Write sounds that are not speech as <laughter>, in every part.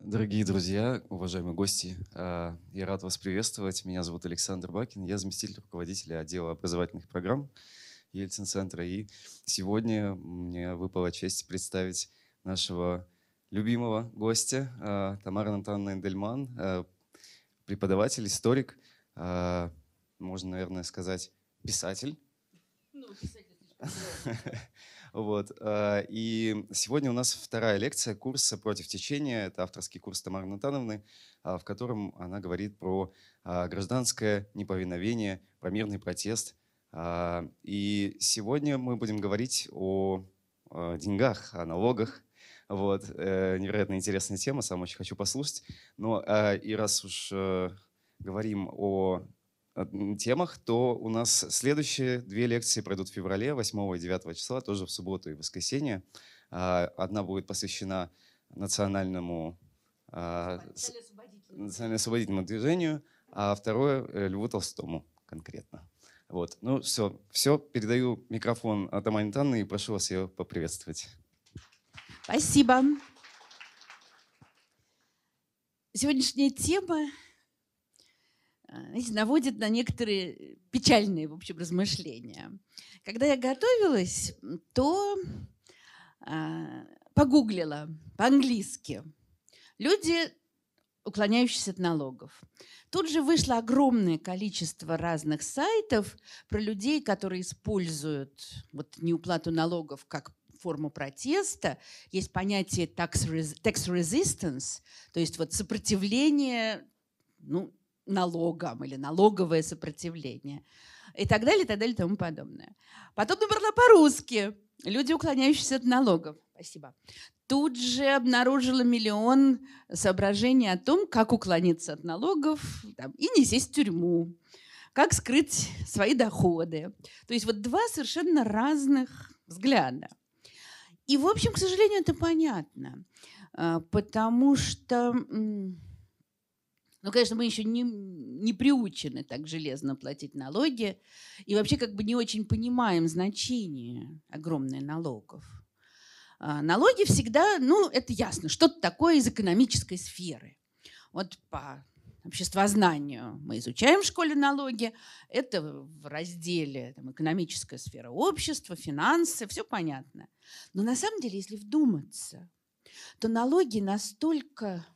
Дорогие друзья, уважаемые гости, а, я рад вас приветствовать. Меня зовут Александр Бакин, я заместитель руководителя отдела образовательных программ Ельцин-центра. И сегодня мне выпала честь представить нашего любимого гостя а, Тамара Натановна Эндельман, а, преподаватель, историк, можно, наверное, сказать, писатель. Ну, писатель. <laughs> Вот. Э, и сегодня у нас вторая лекция курса «Против течения». Это авторский курс Тамары Натановны, э, в котором она говорит про э, гражданское неповиновение, про мирный протест. И сегодня мы будем говорить о деньгах, о налогах. Вот. Невероятно интересная тема, сам очень хочу послушать. Но и раз уж говорим о темах, то у нас следующие две лекции пройдут в феврале, 8 и 9 числа, тоже в субботу и воскресенье. А, одна будет посвящена национальному а, национально-освободительному движению, а второе э, Льву Толстому конкретно. Вот. Ну все, все, передаю микрофон Атамане Танны и прошу вас ее поприветствовать. Спасибо. Сегодняшняя тема знаете, наводит на некоторые печальные, в общем, размышления. Когда я готовилась, то а, погуглила по-английски. Люди, уклоняющиеся от налогов. Тут же вышло огромное количество разных сайтов про людей, которые используют вот неуплату налогов как форму протеста. Есть понятие tax, resistance, то есть вот сопротивление ну, налогам или налоговое сопротивление и так далее, и так далее, и тому подобное. Потом набрала по-русски «Люди, уклоняющиеся от налогов». Спасибо. Тут же обнаружила миллион соображений о том, как уклониться от налогов там, и не сесть в тюрьму, как скрыть свои доходы. То есть вот два совершенно разных взгляда. И, в общем, к сожалению, это понятно, а, потому что ну, конечно, мы еще не, не приучены так железно платить налоги и вообще как бы не очень понимаем значение огромных налогов. А, налоги всегда, ну, это ясно, что-то такое из экономической сферы. Вот по обществознанию мы изучаем в школе налоги. Это в разделе там, экономическая сфера общества, финансы, все понятно. Но на самом деле, если вдуматься, то налоги настолько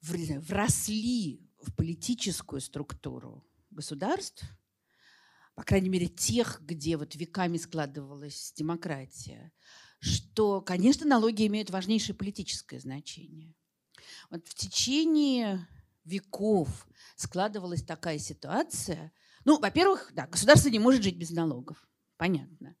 вросли в политическую структуру государств, по крайней мере, тех, где вот веками складывалась демократия, что, конечно, налоги имеют важнейшее политическое значение. Вот в течение веков складывалась такая ситуация. Ну, во-первых, да, государство не может жить без налогов. Понятно.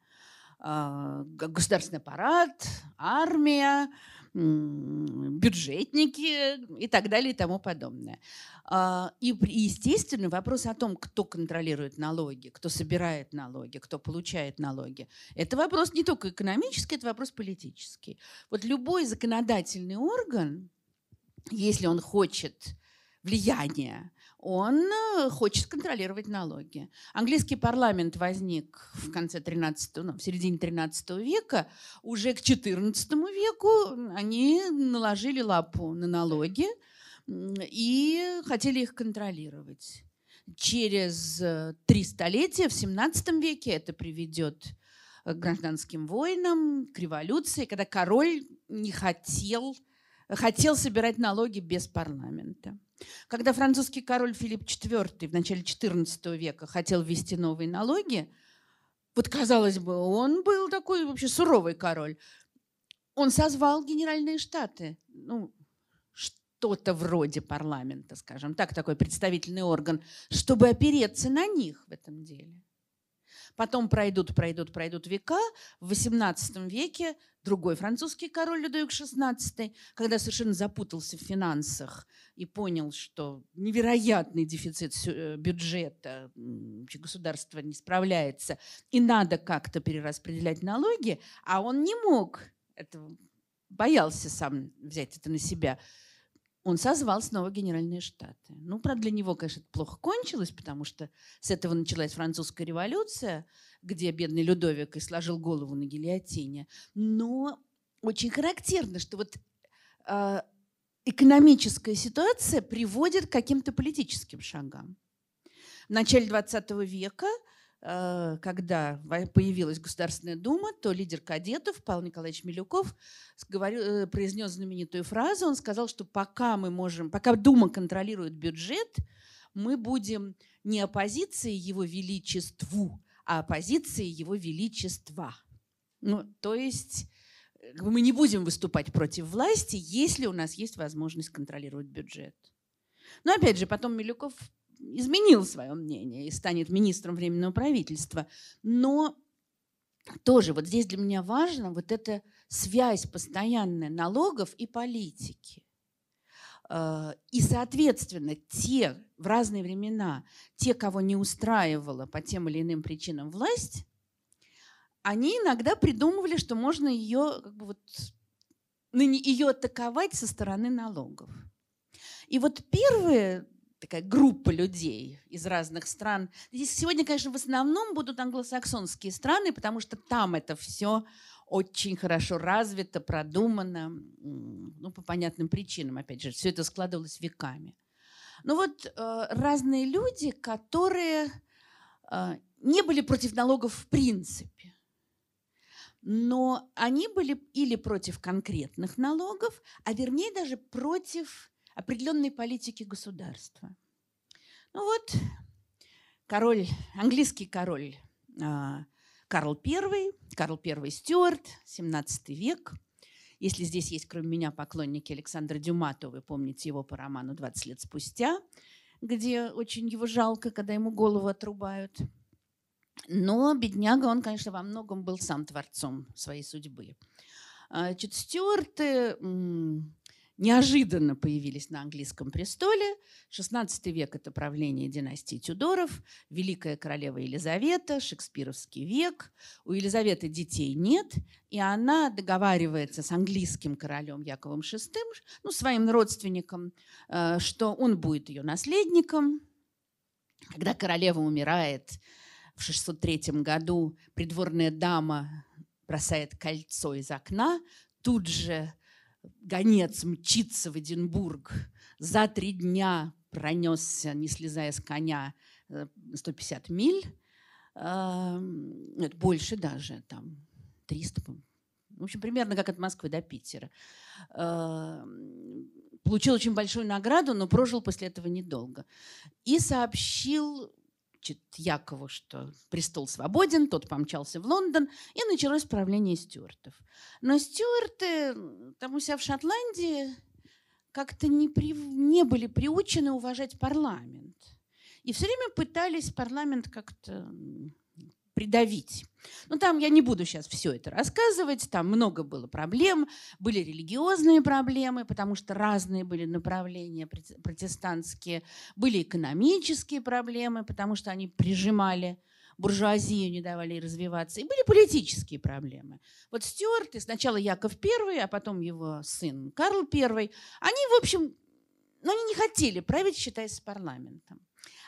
А, государственный аппарат, армия, бюджетники и так далее и тому подобное. А, и, естественно, вопрос о том, кто контролирует налоги, кто собирает налоги, кто получает налоги, это вопрос не только экономический, это вопрос политический. Вот любой законодательный орган, если он хочет влияния, он э, хочет контролировать налоги. Английский парламент возник в конце 13 ну, в середине 13 века. Уже к 14 веку они наложили лапу на налоги и хотели их контролировать. Через э, три столетия, в 17 веке, это приведет к гражданским войнам, к революции, когда король не хотел, хотел собирать налоги без парламента. Когда французский король Филипп IV в начале XIV века хотел ввести новые налоги, вот казалось бы, он был такой вообще суровый король. Он созвал генеральные штаты, ну, что-то вроде парламента, скажем так, такой представительный орган, чтобы опереться на них в этом деле. Потом пройдут, пройдут, пройдут века. В XVIII веке другой французский король Людовик XVI, когда совершенно запутался в финансах и понял, что невероятный дефицит э, бюджета, государство не справляется, и надо как-то перераспределять налоги, а он не мог, это, боялся сам взять это на себя, он созвал снова Генеральные Штаты. Ну, правда, для него, конечно, это плохо кончилось, потому что с этого началась французская революция, где бедный Людовик и сложил голову на гильотине. Но очень характерно, что вот э, экономическая ситуация приводит к каким-то политическим шагам. В начале 20 века когда появилась Государственная Дума, то лидер кадетов Павел Николаевич Милюков говорил, э, произнес знаменитую фразу. Он сказал, что пока мы можем, пока Дума контролирует бюджет, мы будем не оппозицией его величеству, а оппозицией его величества. Ну, то есть мы не будем выступать против власти, если у нас есть возможность контролировать бюджет. Но опять же, потом Милюков изменил свое мнение и станет министром Временного правительства. Но тоже вот здесь для меня важно вот эта связь постоянная налогов и политики. Э, и, соответственно, те в разные времена, те, кого не устраивала по тем или иным причинам власть, они иногда придумывали, что можно ее, как бы вот, ее атаковать со стороны налогов. И вот первые такая группа людей из разных стран. Здесь сегодня, конечно, в основном будут англосаксонские страны, потому что там это все очень хорошо развито, продумано, ну, по понятным причинам, опять же, все это складывалось веками. Ну вот э, разные люди, которые э, не были против налогов в принципе, но они были или против конкретных налогов, а вернее даже против определенной политики государства. Ну вот, король, английский король а, Карл I, Карл I Стюарт, 17 век. Если здесь есть, кроме меня, поклонники Александра Дюма, то вы помните его по роману «20 лет спустя», где очень его жалко, когда ему голову отрубают. Но бедняга, он, конечно, во многом был сам творцом своей судьбы. Значит, Стюарты неожиданно появились на английском престоле. XVI век – это правление династии Тюдоров, Великая королева Елизавета, Шекспировский век. У Елизаветы детей нет, и она договаривается с английским королем Яковом VI, ну, своим родственником, э, что он будет ее наследником. Когда королева умирает в 603 году, придворная дама бросает кольцо из окна, тут же гонец мчится в Эдинбург, за три дня пронесся, не слезая с коня, 150 э, миль, это больше даже, там 300, в общем, примерно как от Москвы до Питера. Получил очень большую награду, но прожил после этого недолго. И сообщил значит, Якову, что престол свободен, тот помчался в Лондон, и началось правление стюартов. Но стюарты там у себя в Шотландии как-то не, при, не были приучены уважать парламент. И все время пытались парламент как-то придавить. Ну, там я не буду сейчас все это рассказывать, там много было проблем, были религиозные проблемы, потому что разные были направления протестантские, были экономические проблемы, потому что они прижимали буржуазию, не давали ей развиваться, и были политические проблемы. Вот Стюарты, сначала Яков I, а потом его сын Карл I, они, в общем, ну, они не хотели править, считаясь с парламентом.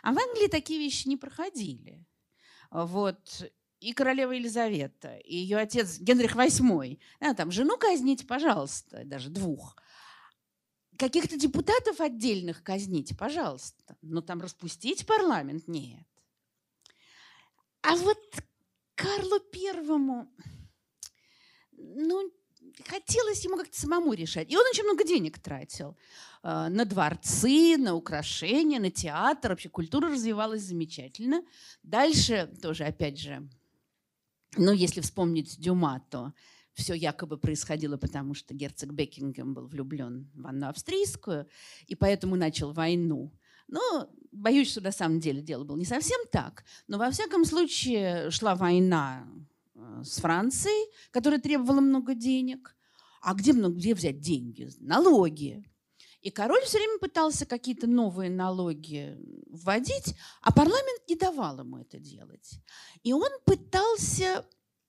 А в Англии такие вещи не проходили. Вот. И королева Елизавета, и ее отец Генрих VIII. А, там жену казните, пожалуйста, даже двух. Каких-то депутатов отдельных казните, пожалуйста. Но там распустить парламент нет. А вот Карлу Первому, ну, хотелось ему как-то самому решать. И он очень много денег тратил э, на дворцы, на украшения, на театр. Вообще культура развивалась замечательно. Дальше тоже, опять же, ну, если вспомнить Дюма, то все якобы происходило, потому что герцог Бекингем был влюблен в Анну Австрийскую, и поэтому начал войну. Но боюсь, что на самом деле дело было не совсем так. Но во всяком случае шла война с Францией, которая требовала много денег. А где, где взять деньги? Налоги. И король все время пытался какие-то новые налоги вводить, а парламент не давал ему это делать. И он пытался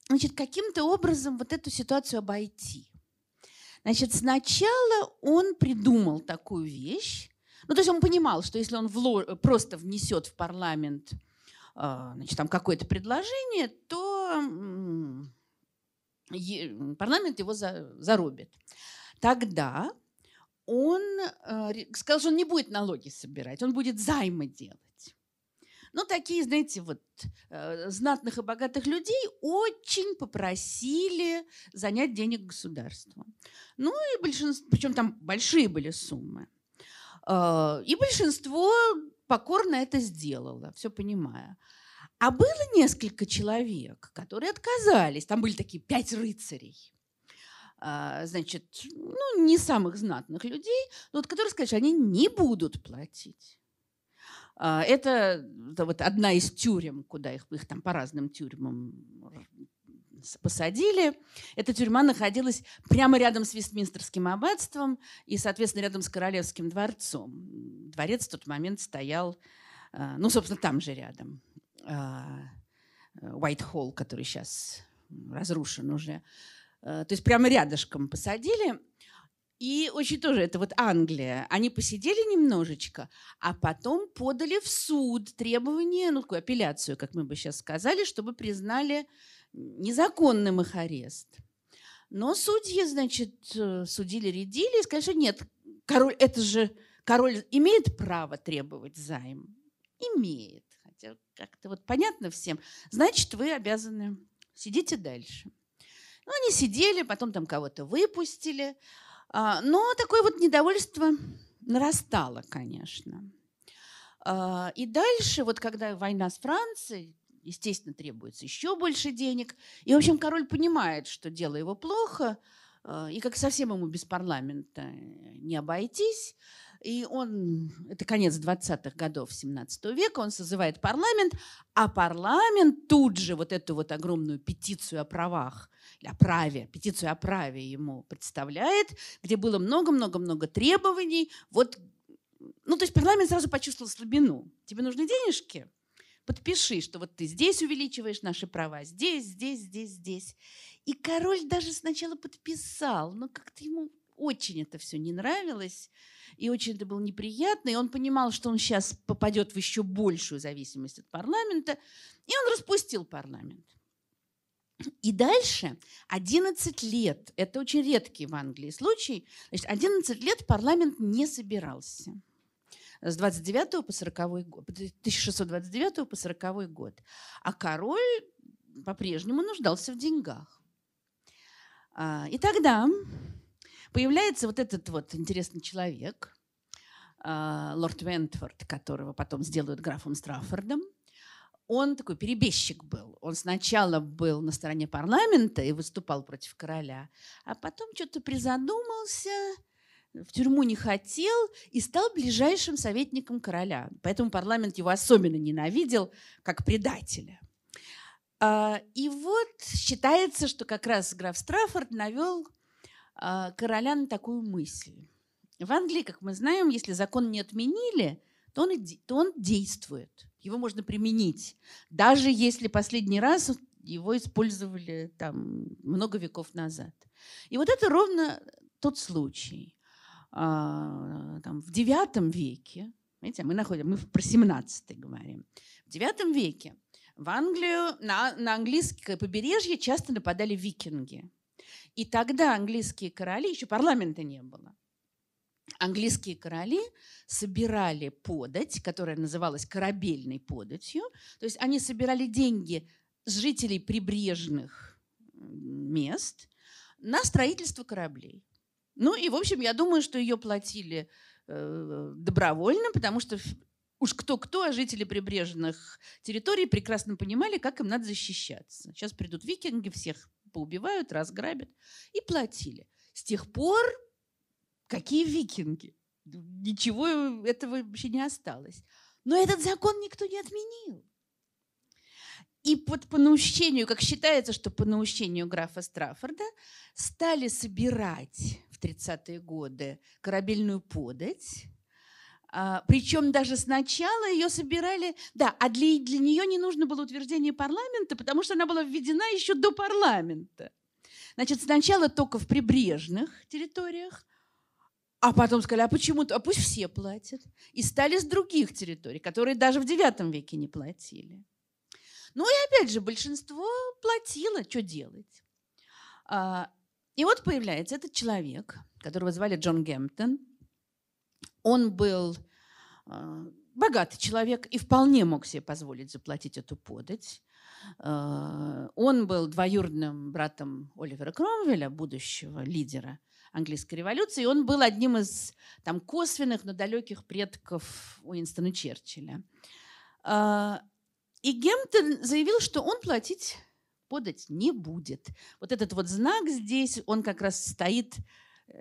значит, каким-то образом вот эту ситуацию обойти. Значит, сначала он придумал такую вещь, ну, то есть он понимал, что если он вло- просто внесет в парламент а, значит, там какое-то предложение, то парламент его зарубит. Тогда он сказал, что он не будет налоги собирать, он будет займы делать. Ну, такие, знаете, вот знатных и богатых людей очень попросили занять денег государству. Ну, и большинство, причем там большие были суммы. И большинство покорно это сделала, все понимая. А было несколько человек, которые отказались. Там были такие пять рыцарей. А, значит, ну, не самых знатных людей, но вот которые сказали, что они не будут платить. А, это, это вот одна из тюрем, куда их, их там по разным тюрьмам посадили. Эта тюрьма находилась прямо рядом с Вестминстерским аббатством и, соответственно, рядом с Королевским дворцом. Дворец в тот момент стоял, а, ну, собственно, там же рядом. Уайт-Холл, который сейчас разрушен уже. А, то есть прямо рядышком посадили. И очень тоже, это вот Англия. Они посидели немножечко, а потом подали в суд требование, ну, такую апелляцию, как мы бы сейчас сказали, чтобы признали незаконным их арест. Но судьи, значит, э, судили-рядили и сказали, что нет, король, это же король имеет право требовать займ? Имеет. Хотя как-то вот понятно всем. Значит, вы обязаны. Сидите дальше. Ну, они сидели, потом там кого-то выпустили. А, но такое вот недовольство нарастало, конечно. А, и дальше, вот когда война с Францией, естественно, требуется еще больше денег. И, в общем, король понимает, что дело его плохо, а, и как совсем ему без парламента не обойтись. И он, это конец 20-х годов 17 века, он созывает парламент, а парламент тут же вот эту вот огромную петицию о правах, о праве, петицию о праве ему представляет, где было много-много-много требований. Вот, ну, то есть парламент сразу почувствовал слабину. Тебе нужны денежки? подпиши, что вот ты здесь увеличиваешь наши права, здесь, здесь, здесь, здесь. И король даже сначала подписал, но как-то ему очень это все не нравилось, и очень это было неприятно, и он понимал, что он сейчас попадет в еще большую зависимость от парламента, и он распустил парламент. И дальше 11 лет, это очень редкий в Англии случай, значит, 11 лет парламент не собирался с 29 по 40 год, 1629 по 40 год. А король по-прежнему нуждался в деньгах. А, и тогда появляется вот этот вот интересный человек, а, лорд Вентфорд, которого потом сделают графом Страффордом. Он такой перебежчик был. Он сначала был на стороне парламента и выступал против короля, а потом что-то призадумался – в тюрьму не хотел и стал ближайшим советником короля. Поэтому парламент его особенно ненавидел как предателя. А, и вот считается, что как раз граф Страффорд навел короля на такую мысль. В Англии, как мы знаем, если закон не отменили, то он, то он действует. Его можно применить. Даже если последний раз его использовали там, много веков назад. И вот это ровно тот случай. А, там, в IX веке, видите, мы находим, мы про 17 говорим, в IX веке в Англию, на, на английское побережье часто нападали викинги. И тогда английские короли, еще парламента не было, английские короли собирали подать, которая называлась корабельной податью. То есть они собирали деньги с жителей прибрежных мест на строительство кораблей. Ну и, в общем, я думаю, что ее платили э, добровольно, потому что уж кто-кто, а жители прибрежных территорий прекрасно понимали, как им надо защищаться. Сейчас придут викинги, всех поубивают, разграбят. И платили. С тех пор какие викинги? Ничего этого вообще не осталось. Но этот закон никто не отменил. И под, по наущению, как считается, что по наущению графа Страффорда, стали собирать в 30-е годы корабельную подать. А, причем даже сначала ее собирали, да, а для, для нее не нужно было утверждение парламента, потому что она была введена еще до парламента. Значит, сначала только в прибрежных территориях, а потом сказали, а почему? А пусть все платят. И стали с других территорий, которые даже в IX веке не платили. Ну и опять же, большинство платило, что делать. А, и вот появляется этот человек, которого звали Джон Гемптон. Он был э, богатый человек и вполне мог себе позволить заплатить эту подать. Э, он был двоюродным братом Оливера Кромвеля, будущего лидера английской революции. И он был одним из там, косвенных, но далеких предков Уинстона Черчилля. Э, и Гемптон заявил, что он платить подать не будет. Вот этот вот знак здесь, он как раз стоит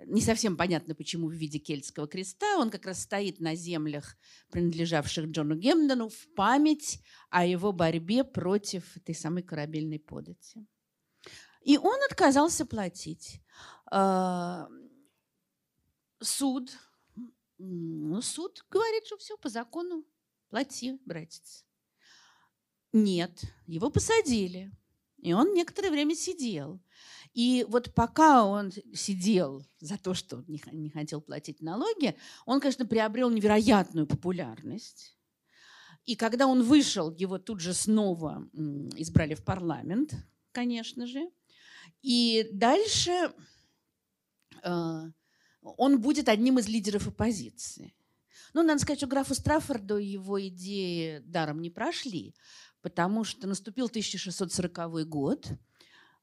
не совсем понятно, почему в виде кельтского креста. Он как раз стоит на землях, принадлежавших Джону Гемдону, в память о его борьбе против этой самой корабельной подати. И он отказался платить. А, суд, ну, суд говорит, что все по закону, плати, братец. Нет, его посадили. И он некоторое время сидел. И вот пока он сидел за то, что не хотел платить налоги, он, конечно, приобрел невероятную популярность. И когда он вышел, его тут же снова избрали в парламент, конечно же. И дальше э, он будет одним из лидеров оппозиции. Ну, надо сказать, что графу Страффорду его идеи даром не прошли, потому что наступил 1640 год,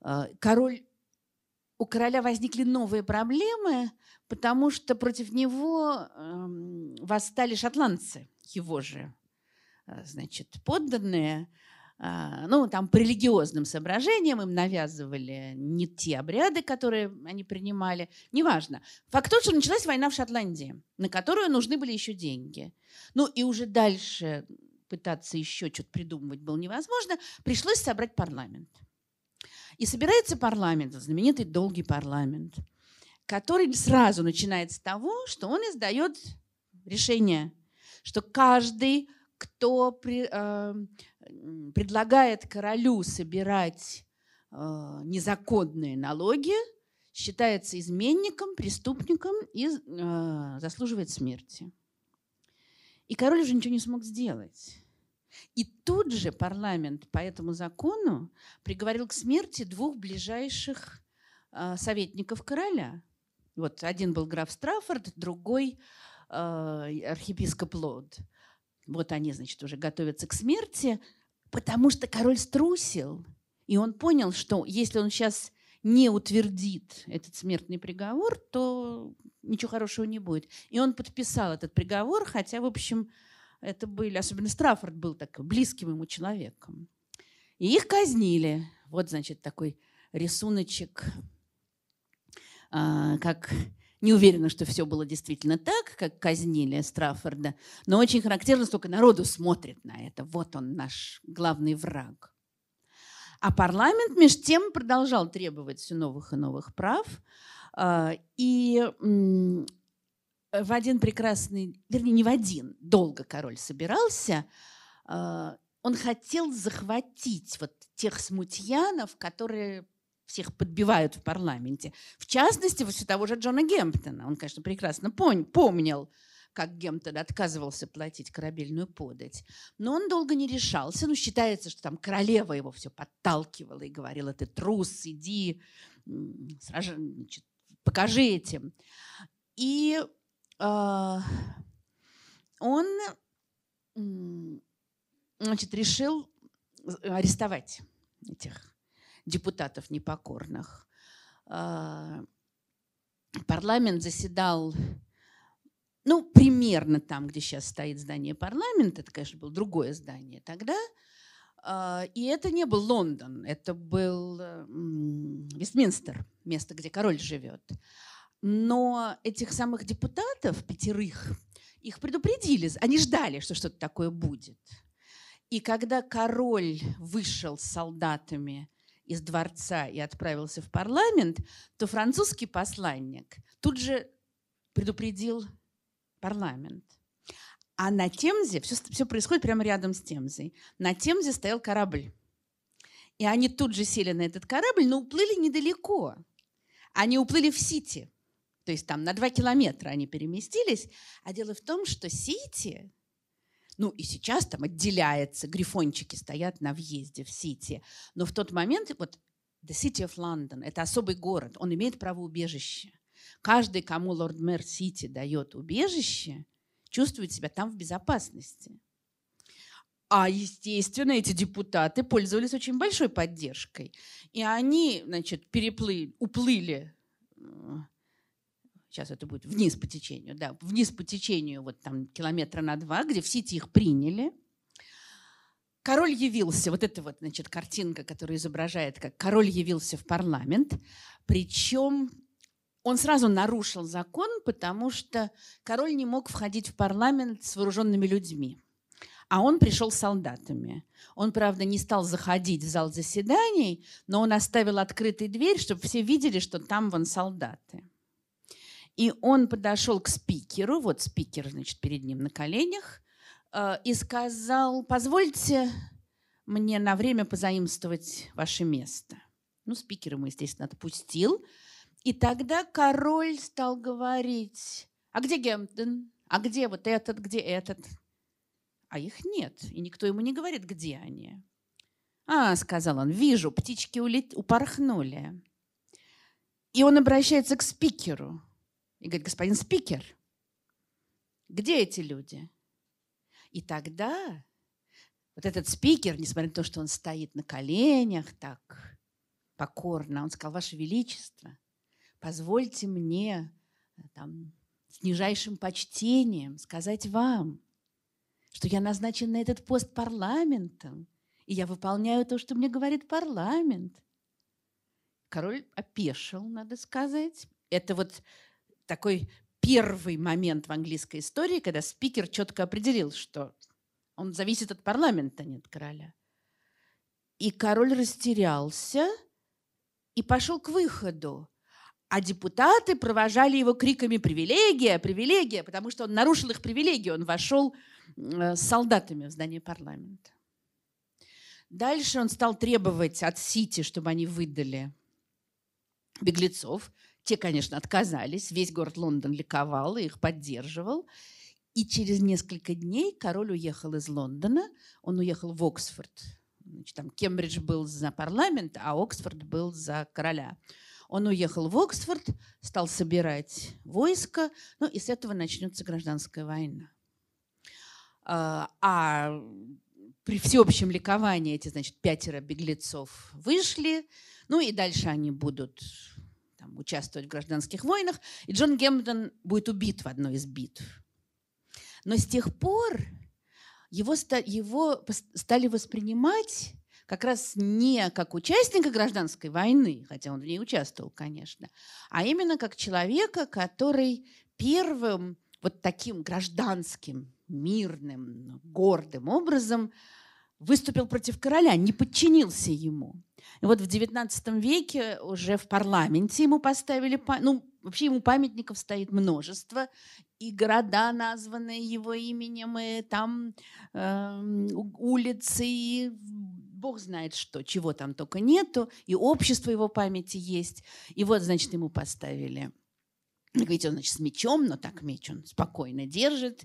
э, король у короля возникли новые проблемы, потому что против него э, восстали шотландцы, его же э, значит, подданные. Э, ну, там по религиозным соображениям им навязывали не те обряды, которые они принимали. Неважно. Факт тот, что началась война в Шотландии, на которую нужны были еще деньги. Ну и уже дальше пытаться еще что-то придумывать было невозможно. Пришлось собрать парламент. И собирается парламент, знаменитый долгий парламент, который сразу начинает с того, что он издает решение, что каждый, кто при, э, предлагает королю собирать э, незаконные налоги, считается изменником, преступником и э, заслуживает смерти. И король уже ничего не смог сделать. И тут же парламент по этому закону приговорил к смерти двух ближайших э, советников короля. Вот один был граф Страффорд, другой э, архиепископ Лод. Вот они, значит, уже готовятся к смерти, потому что король струсил. И он понял, что если он сейчас не утвердит этот смертный приговор, то ничего хорошего не будет. И он подписал этот приговор, хотя, в общем, это были, особенно Страффорд был так близким ему человеком. И их казнили. Вот, значит, такой рисуночек, а, как не уверена, что все было действительно так, как казнили Страффорда, но очень характерно, сколько народу смотрит на это. Вот он, наш главный враг. А парламент меж тем продолжал требовать все новых и новых прав. А, и в один прекрасный, вернее, не в один, долго король собирался, а, он хотел захватить вот тех смутьянов, которые всех подбивают в парламенте. В частности, все того же Джона Гемптона. Он, конечно, прекрасно помнил, как Гемптон отказывался платить корабельную подать. Но он долго не решался. Ну, считается, что там королева его все подталкивала и говорила, ты трус, иди, сражай, значит, покажи этим. И он значит, решил арестовать этих депутатов непокорных. А, парламент заседал, ну, примерно там, где сейчас стоит здание парламента. Это, конечно, было другое здание тогда. А, и это не был Лондон, это был Вестминстер, место, где король живет. Но этих самых депутатов, пятерых, их предупредили, они ждали, что что-то такое будет. И когда король вышел с солдатами из дворца и отправился в парламент, то французский посланник тут же предупредил парламент. А на Темзе, все, все происходит прямо рядом с Темзой, на Темзе стоял корабль. И они тут же сели на этот корабль, но уплыли недалеко. Они уплыли в Сити – то есть там на два километра они переместились. А дело в том, что Сити, ну и сейчас там отделяется, грифончики стоят на въезде в Сити. Но в тот момент, вот The City of London, это особый город, он имеет право убежища. Каждый, кому лорд-мэр Сити дает убежище, чувствует себя там в безопасности. А, естественно, эти депутаты пользовались очень большой поддержкой. И они, значит, переплыли, уплыли, сейчас это будет вниз по течению, да, вниз по течению, вот там километра на два, где в Сити их приняли. Король явился, вот эта вот, значит, картинка, которая изображает, как король явился в парламент, причем он сразу нарушил закон, потому что король не мог входить в парламент с вооруженными людьми. А он пришел с солдатами. Он, правда, не стал заходить в зал заседаний, но он оставил открытой дверь, чтобы все видели, что там вон солдаты. И он подошел к спикеру, вот спикер, значит, перед ним на коленях, э, и сказал, позвольте мне на время позаимствовать ваше место. Ну, спикер ему, естественно, отпустил. И тогда король стал говорить, а где Гемптон? А где вот этот, где этот? а их нет, и никто ему не говорит, где они. «А», — сказал он, — «вижу, птички улет... упорхнули». И он обращается к спикеру и говорит, господин спикер, где эти люди? И тогда вот этот спикер, несмотря на то, что он стоит на коленях так покорно, он сказал, Ваше Величество, позвольте мне э, там, с нижайшим почтением сказать вам, что я назначен на этот пост парламентом, и я выполняю то, что мне говорит парламент. Король опешил, надо сказать. Это вот такой первый момент в английской истории, когда спикер четко определил, что он зависит от парламента, а не от короля. И король растерялся и пошел к выходу. А депутаты провожали его криками «Привилегия! Привилегия!», потому что он нарушил их привилегию. Он вошел Э, с солдатами в здание парламента. Дальше он стал требовать от Сити, чтобы они выдали беглецов. Те, конечно, отказались. Весь город Лондон ликовал и их поддерживал. И через несколько дней король уехал из Лондона. Он уехал в Оксфорд. Значит, там Кембридж был за парламент, а Оксфорд был за короля. Он уехал в Оксфорд, стал собирать войско, ну и с этого начнется гражданская война. А, а при всеобщем ликовании эти, значит, пятеро беглецов вышли, ну и дальше они будут там, участвовать в гражданских войнах, и Джон Гемптон будет убит в одной из битв. Но с тех пор его, его стали воспринимать как раз не как участника гражданской войны, хотя он в ней участвовал, конечно, а именно как человека, который первым вот таким гражданским мирным, гордым образом выступил против короля, не подчинился ему. И вот в XIX веке уже в парламенте ему поставили, ну, вообще ему памятников стоит множество, и города, названные его именем, и там э, улицы, и бог знает что, чего там только нету, и общество его памяти есть. И вот, значит, ему поставили Видите, он, значит, с мечом, но так меч он спокойно держит.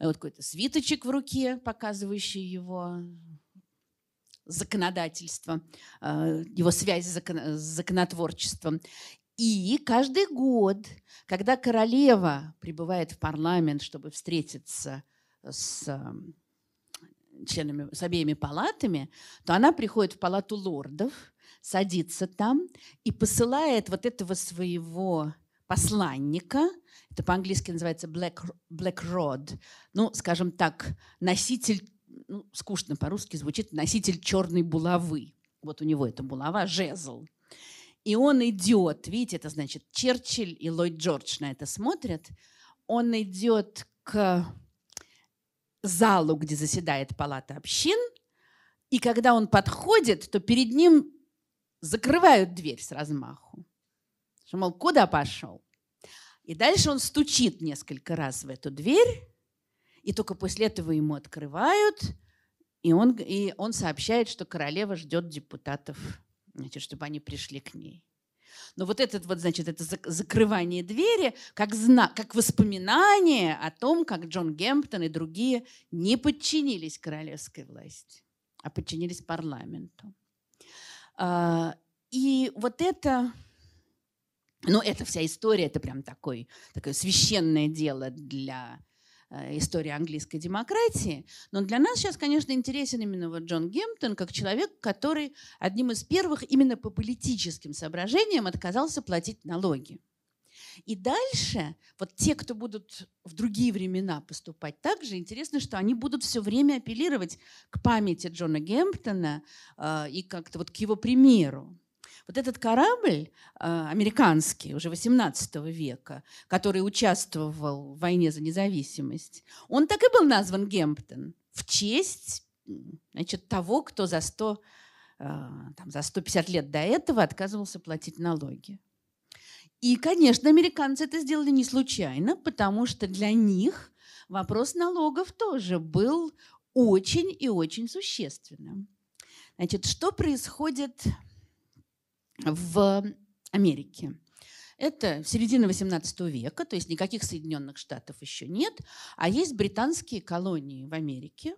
Вот какой-то свиточек в руке, показывающий его законодательство, э, его связь с законотворчеством. И каждый год, когда королева прибывает в парламент, чтобы встретиться с э, членами, с обеими палатами, то она приходит в палату лордов, садится там и посылает вот этого своего посланника, это по-английски называется black, black rod, ну, скажем так, носитель, ну, скучно по-русски звучит, носитель черной булавы. Вот у него эта булава, жезл. И он идет, видите, это значит Черчилль и Ллойд Джордж на это смотрят, он идет к залу, где заседает палата общин, и когда он подходит, то перед ним закрывают дверь с размаху. Что, мол, куда пошел? И дальше он стучит несколько раз в эту дверь, и только после этого ему открывают, и он, и он сообщает, что королева ждет депутатов, значит, чтобы они пришли к ней. Но вот это вот, значит, это закрывание двери как знак, как воспоминание о том, как Джон Гемптон и другие не подчинились королевской власти, а подчинились парламенту. А, и вот это Ну, это вся история, это прям такой, такое священное дело для э, истории английской демократии. Но для нас сейчас, конечно, интересен именно вот Джон Гемптон как человек, который одним из первых именно по политическим соображениям отказался платить налоги. И дальше вот те, кто будут в другие времена поступать так же, интересно, что они будут все время апеллировать к памяти Джона Гемптона э, и как-то вот к его примеру. Вот этот корабль э, американский, уже 18 века, который участвовал в войне за независимость, он так и был назван Гемптон в честь значит, того, кто за, 100, э, там, за 150 лет до этого отказывался платить налоги. И, конечно, американцы это сделали не случайно, потому что для них вопрос налогов тоже был очень и очень существенным. Значит, что происходит в Америке? Это середина XVIII века, то есть никаких Соединенных Штатов еще нет, а есть британские колонии в Америке,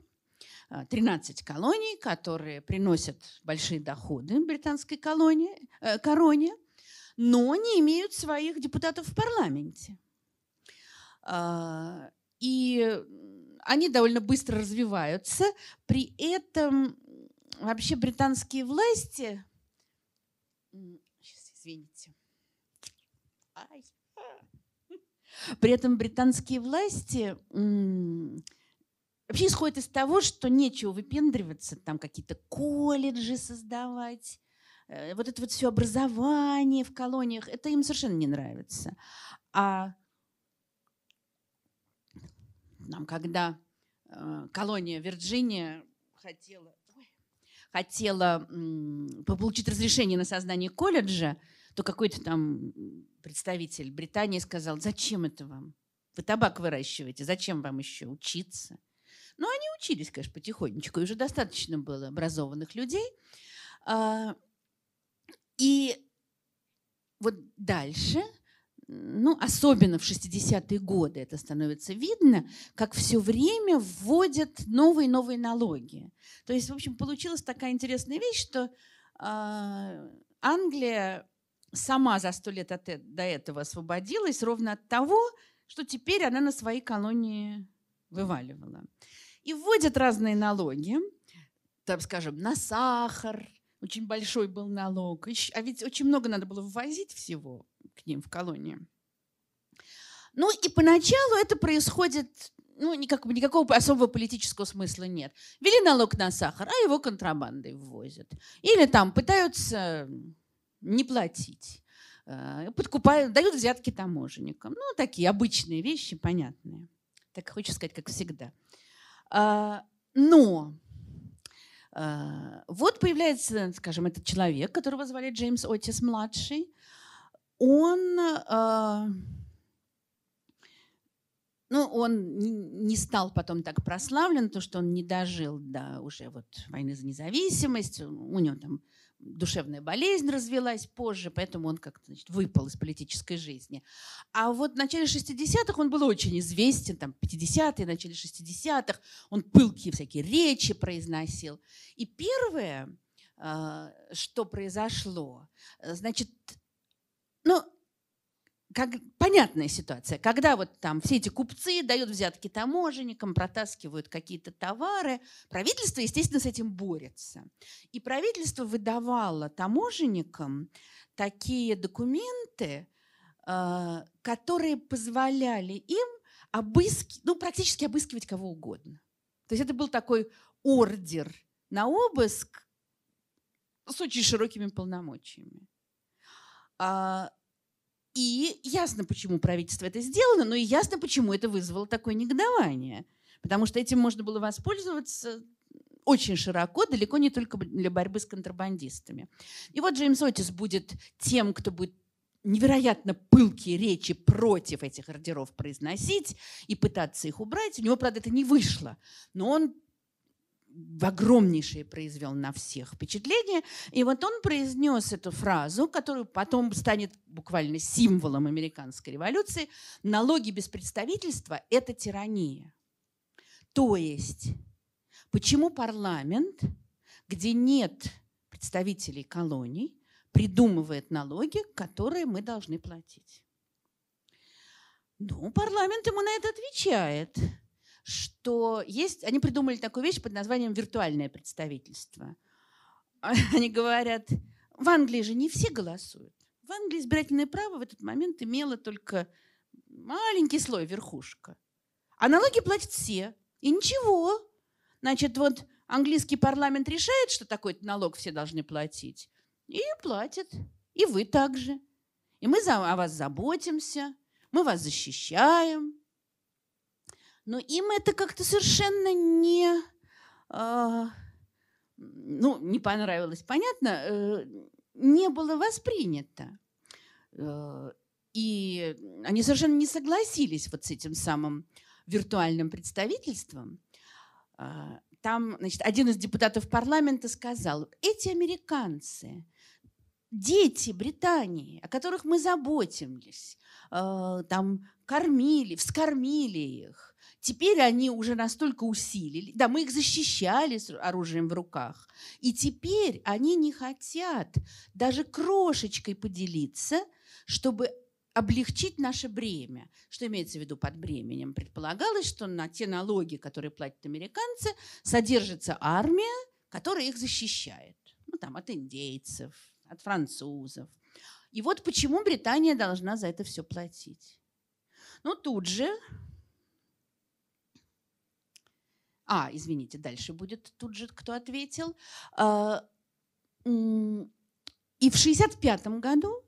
13 колоний, которые приносят большие доходы британской колонии, э, короне – но не имеют своих депутатов в парламенте. А, и они довольно быстро развиваются. При этом вообще британские власти... Сейчас, извините. Ай. При этом британские власти вообще исходят из того, что нечего выпендриваться, там какие-то колледжи создавать, Э, вот это вот все образование в колониях, это им совершенно не нравится. А нам, когда э, колония Вирджиния хотела, хотела получить разрешение на создание колледжа, то какой-то там представитель Британии сказал, зачем это вам? Вы табак выращиваете, зачем вам еще учиться? Ну, они учились, конечно, потихонечку, и уже достаточно было образованных людей. А, и вот дальше, ну, особенно в 60-е годы это становится видно, как все время вводят новые новые налоги. То есть, в общем, получилась такая интересная вещь, что э, Англия сама за сто лет от, до этого освободилась ровно от того, что теперь она на свои колонии вываливала. И вводят разные налоги, там, скажем, на сахар, очень большой был налог. А ведь очень много надо было ввозить всего к ним в колонии. Ну и поначалу это происходит, ну никак, никакого особого политического смысла нет. Вели налог на сахар, а его контрабандой ввозят. Или там пытаются не платить. Э, подкупают, дают взятки таможенникам. Ну, такие обычные вещи, понятные. Так хочется сказать, как всегда. А, но Э, вот появляется, скажем, этот человек, которого звали Джеймс Отис младший. Он, э, ну, он не стал потом так прославлен, то что он не дожил до уже вот войны за независимость. У него там душевная болезнь развелась позже, поэтому он как-то значит, выпал из политической жизни. А вот в начале 60-х он был очень известен, там 50-е, начале 60-х, он пылкие всякие речи произносил. И первое, а, что произошло, значит, ну, как, понятная ситуация, когда вот там все эти купцы дают взятки таможенникам, протаскивают какие-то товары, правительство, естественно, с этим борется. И правительство выдавало таможенникам такие документы, э, которые позволяли им обыски, ну, практически обыскивать кого угодно. То есть это был такой ордер на обыск с очень широкими полномочиями. А, и ясно, почему правительство это сделало, но и ясно, почему это вызвало такое негодование. Потому что этим можно было воспользоваться очень широко, далеко не только для борьбы с контрабандистами. И вот Джеймс Отис будет тем, кто будет невероятно пылкие речи против этих ордеров произносить и пытаться их убрать. У него, правда, это не вышло, но он огромнейшее произвел на всех впечатление. И вот он произнес эту фразу, которую потом станет буквально символом американской революции. Налоги без представительства – это тирания. То есть, почему парламент, где нет представителей колоний, придумывает налоги, которые мы должны платить. Ну, парламент ему на это отвечает, что есть... Они придумали такую вещь под названием виртуальное представительство. <laughs> Они говорят, в Англии же не все голосуют. В Англии избирательное право в этот момент имело только маленький слой, верхушка. А налоги платят все. И ничего. Значит, вот английский парламент решает, что такой налог все должны платить, и платят. И вы также. И мы за, о вас заботимся, мы вас защищаем. Но им это как-то совершенно не, э, ну, не понравилось, понятно, э, не было воспринято. Э, и они совершенно не согласились вот с этим самым виртуальным представительством. А, там, значит, один из депутатов парламента сказал, эти американцы, дети Британии, о которых мы заботились, э, там кормили, вскормили их, Теперь они уже настолько усилили. Да, мы их защищали с оружием в руках. И теперь они не хотят даже крошечкой поделиться, чтобы облегчить наше бремя. Что имеется в виду под бременем? Предполагалось, что на те налоги, которые платят американцы, содержится армия, которая их защищает. Ну, там, от индейцев, от французов. И вот почему Британия должна за это все платить. Ну, тут же... А, извините, дальше будет тут же кто ответил. А, и в 1965 году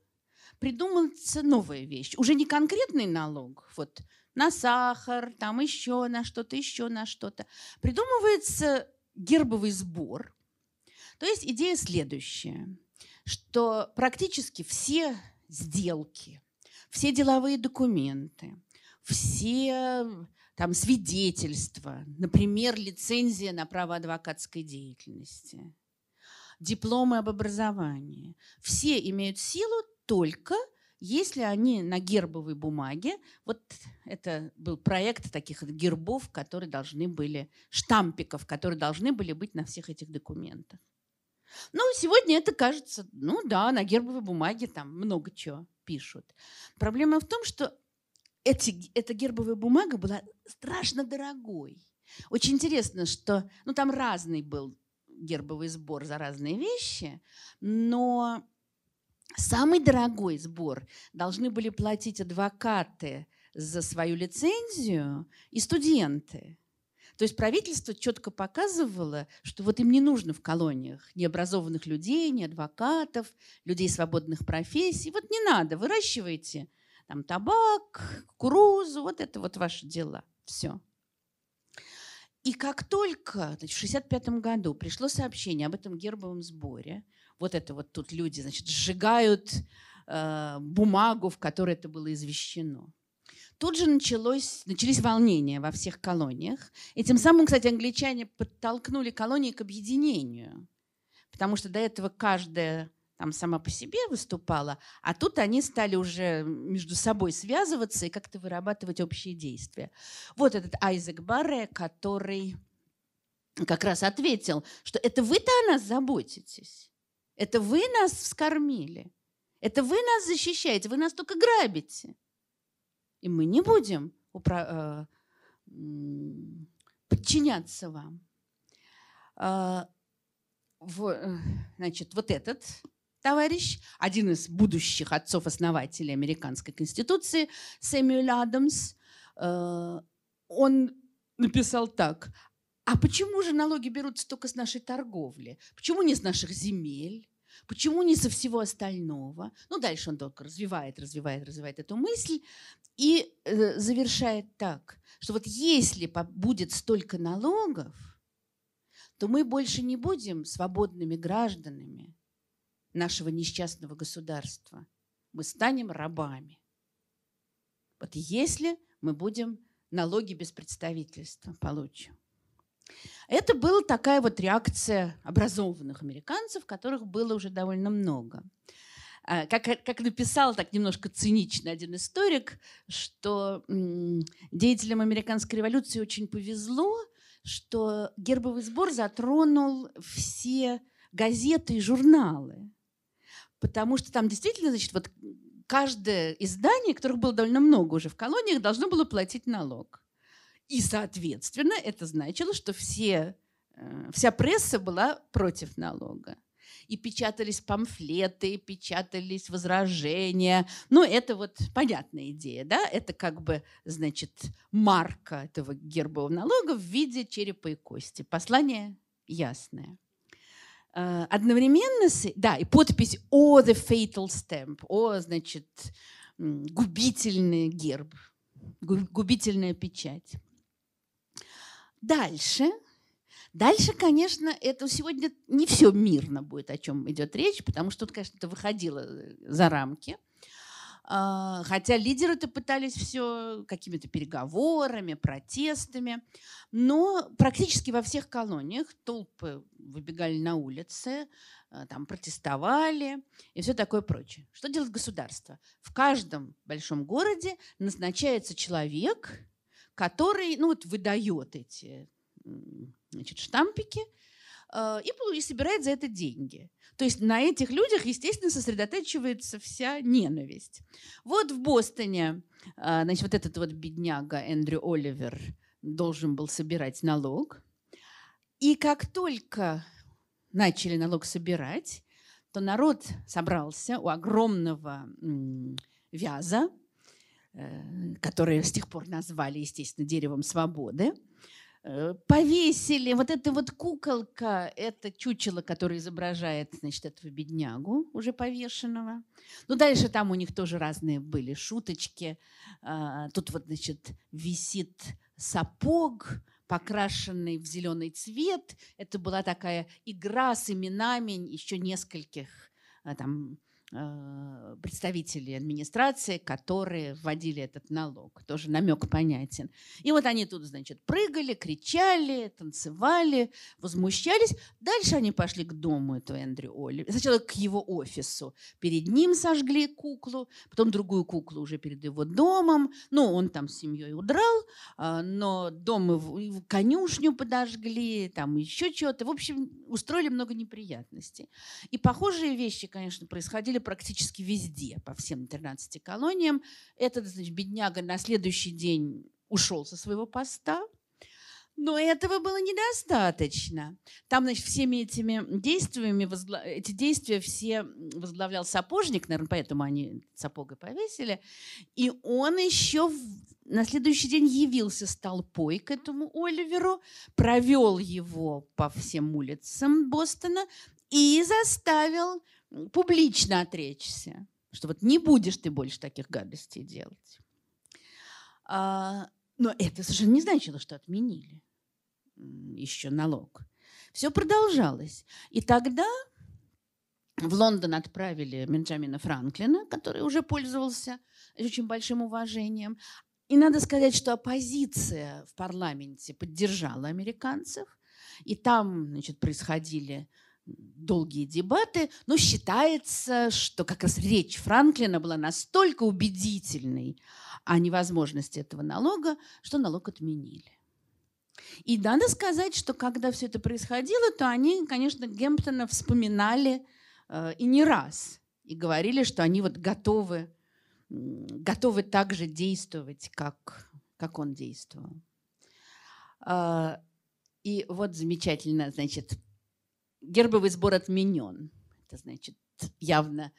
придумывается новая вещь. Уже не конкретный налог, вот на сахар, там еще на что-то, еще на что-то. Придумывается гербовый сбор. То есть идея следующая, что практически все сделки, все деловые документы, все там свидетельства, например, лицензия на право адвокатской деятельности, дипломы об образовании, все имеют силу только если они на гербовой бумаге, вот это был проект таких гербов, которые должны были, штампиков, которые должны были быть на всех этих документах. Ну, сегодня это кажется, ну да, на гербовой бумаге там много чего пишут. Проблема в том, что эти, эта гербовая бумага была страшно дорогой. Очень интересно, что ну, там разный был гербовый сбор за разные вещи, но Самый дорогой сбор должны были платить адвокаты за свою лицензию и студенты. То есть правительство четко показывало, что вот им не нужно в колониях ни образованных людей, ни адвокатов, людей свободных профессий. Вот не надо, выращивайте там табак, кукурузу, вот это вот ваши дела. Все. И как только значит, в 1965 году пришло сообщение об этом гербовом сборе, вот это вот тут люди, значит, сжигают э, бумагу, в которой это было извещено. Тут же началось, начались волнения во всех колониях. И тем самым, кстати, англичане подтолкнули колонии к объединению. Потому что до этого каждая там сама по себе выступала, а тут они стали уже между собой связываться и как-то вырабатывать общие действия. Вот этот Айзек Барре, который как раз ответил, что это вы-то о нас заботитесь. Это вы нас вскормили. Это вы нас защищаете. Вы нас только грабите. И мы не будем упра- э, подчиняться вам. Э, в, значит, вот этот товарищ, один из будущих отцов-основателей американской конституции, Сэмюэл Адамс, э, он написал так. А почему же налоги берутся только с нашей торговли? Почему не с наших земель? Почему не со всего остального? Ну, дальше он только развивает, развивает, развивает эту мысль и э, завершает так, что вот если будет столько налогов, то мы больше не будем свободными гражданами нашего несчастного государства. Мы станем рабами. Вот если мы будем налоги без представительства получим. Это была такая вот реакция образованных американцев, которых было уже довольно много. А, как, как написал так немножко цинично один историк, что деятелям американской революции очень повезло, что гербовый сбор затронул все газеты и журналы. Потому что там действительно, значит, вот каждое издание, которых было довольно много уже в колониях, должно было платить налог. И, соответственно, это значило, что все, э, вся пресса была против налога. И печатались памфлеты, печатались возражения. Ну, это вот понятная идея, да? Это как бы, значит, марка этого гербового налога в виде черепа и кости. Послание ясное. Э, одновременно с... Да, и подпись «О, the fatal stamp», «О, значит, губительный герб», губительная печать. Дальше. Дальше, конечно, это сегодня не все мирно будет, о чем идет речь, потому что тут, конечно, это выходило за рамки. А, хотя лидеры-то пытались все какими-то переговорами, протестами. Но практически во всех колониях толпы выбегали на улицы, а, там протестовали и все такое прочее. Что делает государство? В каждом большом городе назначается человек, который ну, вот, выдает эти значит, штампики и, и собирает за это деньги. То есть на этих людях, естественно, сосредотачивается вся ненависть. Вот в Бостоне, а, значит, вот этот вот бедняга Эндрю Оливер должен был собирать налог. И как только начали налог собирать, то народ собрался у огромного вяза, э, который с тех пор назвали, естественно, деревом свободы. Э, повесили. Вот эта вот куколка, это чучело, которое изображает, значит, этого беднягу, уже повешенного. Ну, дальше там у них тоже разные были шуточки. А, тут вот, значит, висит сапог, покрашенный в зеленый цвет. Это была такая игра с именами еще нескольких а, там Э, представители администрации, которые вводили этот налог. Тоже намек понятен. И вот они тут, значит, прыгали, кричали, танцевали, возмущались. Дальше они пошли к дому этого Эндрю Олли. Сначала к его офису. Перед ним сожгли куклу, потом другую куклу уже перед его домом. Ну, он там с семьей удрал, а, но дом его, конюшню подожгли, там еще что-то. В общем, устроили много неприятностей. И похожие вещи, конечно, происходили были практически везде, по всем 13 колониям. Этот, значит, бедняга на следующий день ушел со своего поста, но этого было недостаточно. Там, значит, всеми этими действиями, возгла... эти действия все возглавлял сапожник, наверное, поэтому они сапога повесили. И он еще на следующий день явился с толпой к этому Оливеру, провел его по всем улицам Бостона и заставил публично отречься, что вот не будешь ты больше таких гадостей делать. А, но это совершенно не значило, что отменили еще налог. Все продолжалось. И тогда в Лондон отправили Бенджамина Франклина, который уже пользовался очень большим уважением. И надо сказать, что оппозиция в парламенте поддержала американцев. И там значит, происходили долгие дебаты, но считается, что как раз речь Франклина была настолько убедительной о невозможности этого налога, что налог отменили. И надо сказать, что когда все это происходило, то они, конечно, Гемптона вспоминали э, и не раз, и говорили, что они вот готовы, готовы так же действовать, как, как он действовал. Э, и вот замечательно, значит, гербовый сбор отменен. Это значит, явно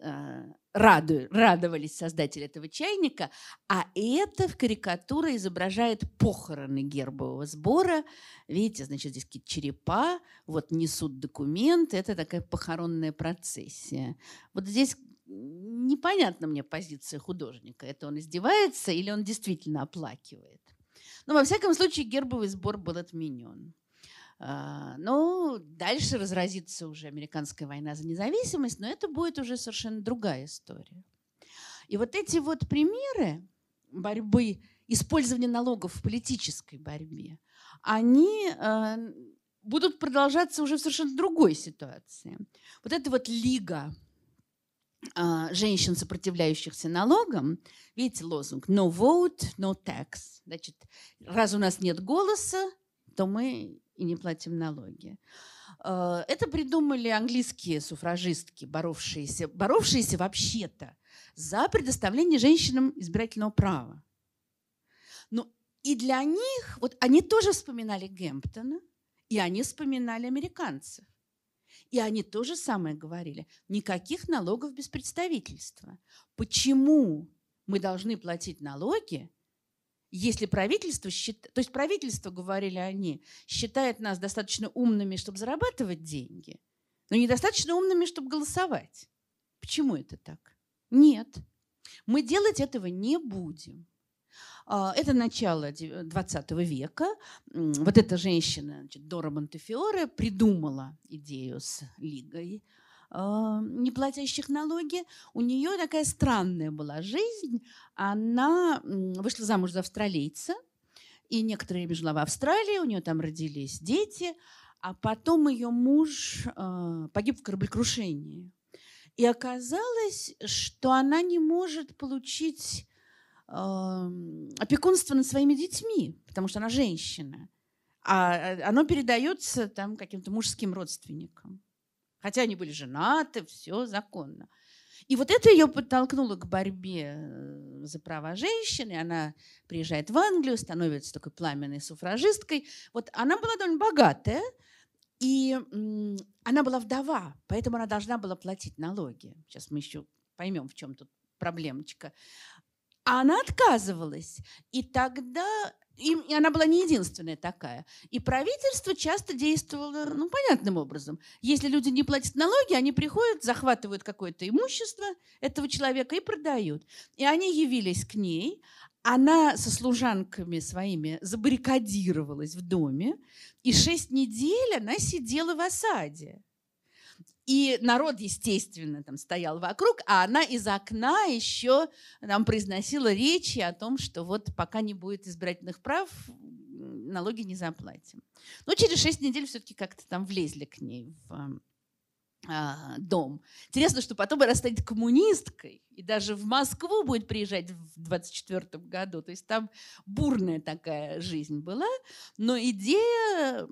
э, раду, радовались создатели этого чайника, а это в карикатуре изображает похороны гербового сбора. Видите, значит, здесь какие-то черепа, вот несут документы, это такая похоронная процессия. Вот здесь непонятна мне позиция художника. Это он издевается или он действительно оплакивает? Но, во всяком случае, гербовый сбор был отменен. А, ну, дальше разразится уже американская война за независимость, но это будет уже совершенно другая история. И вот эти вот примеры борьбы, использования налогов в политической борьбе, они а, будут продолжаться уже в совершенно другой ситуации. Вот эта вот лига а, женщин, сопротивляющихся налогам, видите лозунг «No vote, no tax». Значит, раз у нас нет голоса, то мы и не платим налоги. Э, это придумали английские суфражистки, боровшиеся, боровшиеся вообще-то за предоставление женщинам избирательного права. Ну, и для них, вот они тоже вспоминали Гэмптона, и они вспоминали американцев. И они то же самое говорили. Никаких налогов без представительства. Почему мы должны платить налоги, если правительство считает, то есть правительство, говорили они, считает нас достаточно умными, чтобы зарабатывать деньги, но недостаточно умными, чтобы голосовать. Почему это так? Нет, мы делать этого не будем. А, это начало 20 века. Вот эта женщина, значит, Дора Монтефиоре, придумала идею с Лигой не платящих налоги. У нее такая странная была жизнь. Она вышла замуж за австралийца, и некоторое время жила в Австралии, у нее там родились дети, а потом ее муж а, погиб в кораблекрушении. И оказалось, что она не может получить опекунство над своими детьми, потому что она женщина. А оно передается там каким-то мужским родственникам. Хотя они были женаты, все законно. И вот это ее подтолкнуло к борьбе э, за права женщины. Она приезжает в Англию, становится такой пламенной суфражисткой. Вот она была довольно богатая, и она была вдова, поэтому она должна была платить налоги. Сейчас мы еще поймем, в чем тут проблемочка. А она отказывалась. И тогда и она была не единственная такая. И правительство часто действовало, ну, понятным образом. Если люди не платят налоги, они приходят, захватывают какое-то имущество этого человека и продают. И они явились к ней, она со служанками своими забаррикадировалась в доме, и шесть недель она сидела в осаде. И народ, естественно, там стоял вокруг, а она из окна еще нам произносила речи о том, что вот пока не будет избирательных прав, налоги не заплатим. Но через шесть недель все-таки как-то там влезли к ней в а, дом. Интересно, что потом она станет коммунисткой и даже в Москву будет приезжать в 24 году. То есть там бурная такая жизнь была, но идея,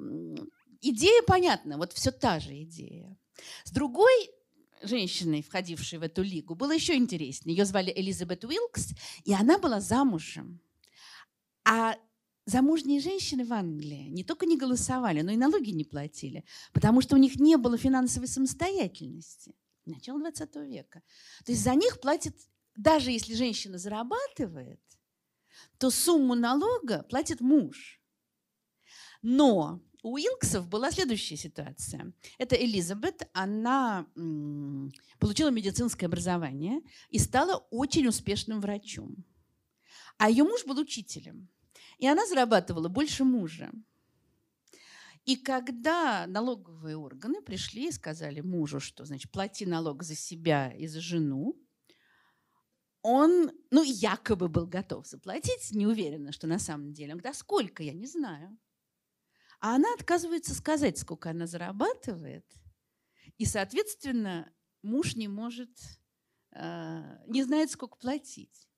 идея понятна, вот все та же идея. С другой женщиной, входившей в эту лигу, было еще интереснее. Ее звали Элизабет Уилкс, и она была замужем. А замужние женщины в Англии не только не голосовали, но и налоги не платили, потому что у них не было финансовой самостоятельности. Начало 20 века. То есть за них платит, даже если женщина зарабатывает, то сумму налога платит муж. Но у Уилксов была следующая ситуация. Это Элизабет, она получила медицинское образование и стала очень успешным врачом. А ее муж был учителем. И она зарабатывала больше мужа. И когда налоговые органы пришли и сказали мужу, что значит плати налог за себя и за жену, он, ну, якобы был готов заплатить, не уверена, что на самом деле. Он говорит, а сколько, я не знаю. А она отказывается сказать, сколько она зарабатывает. И, соответственно, муж не может, э, не знает, сколько платить.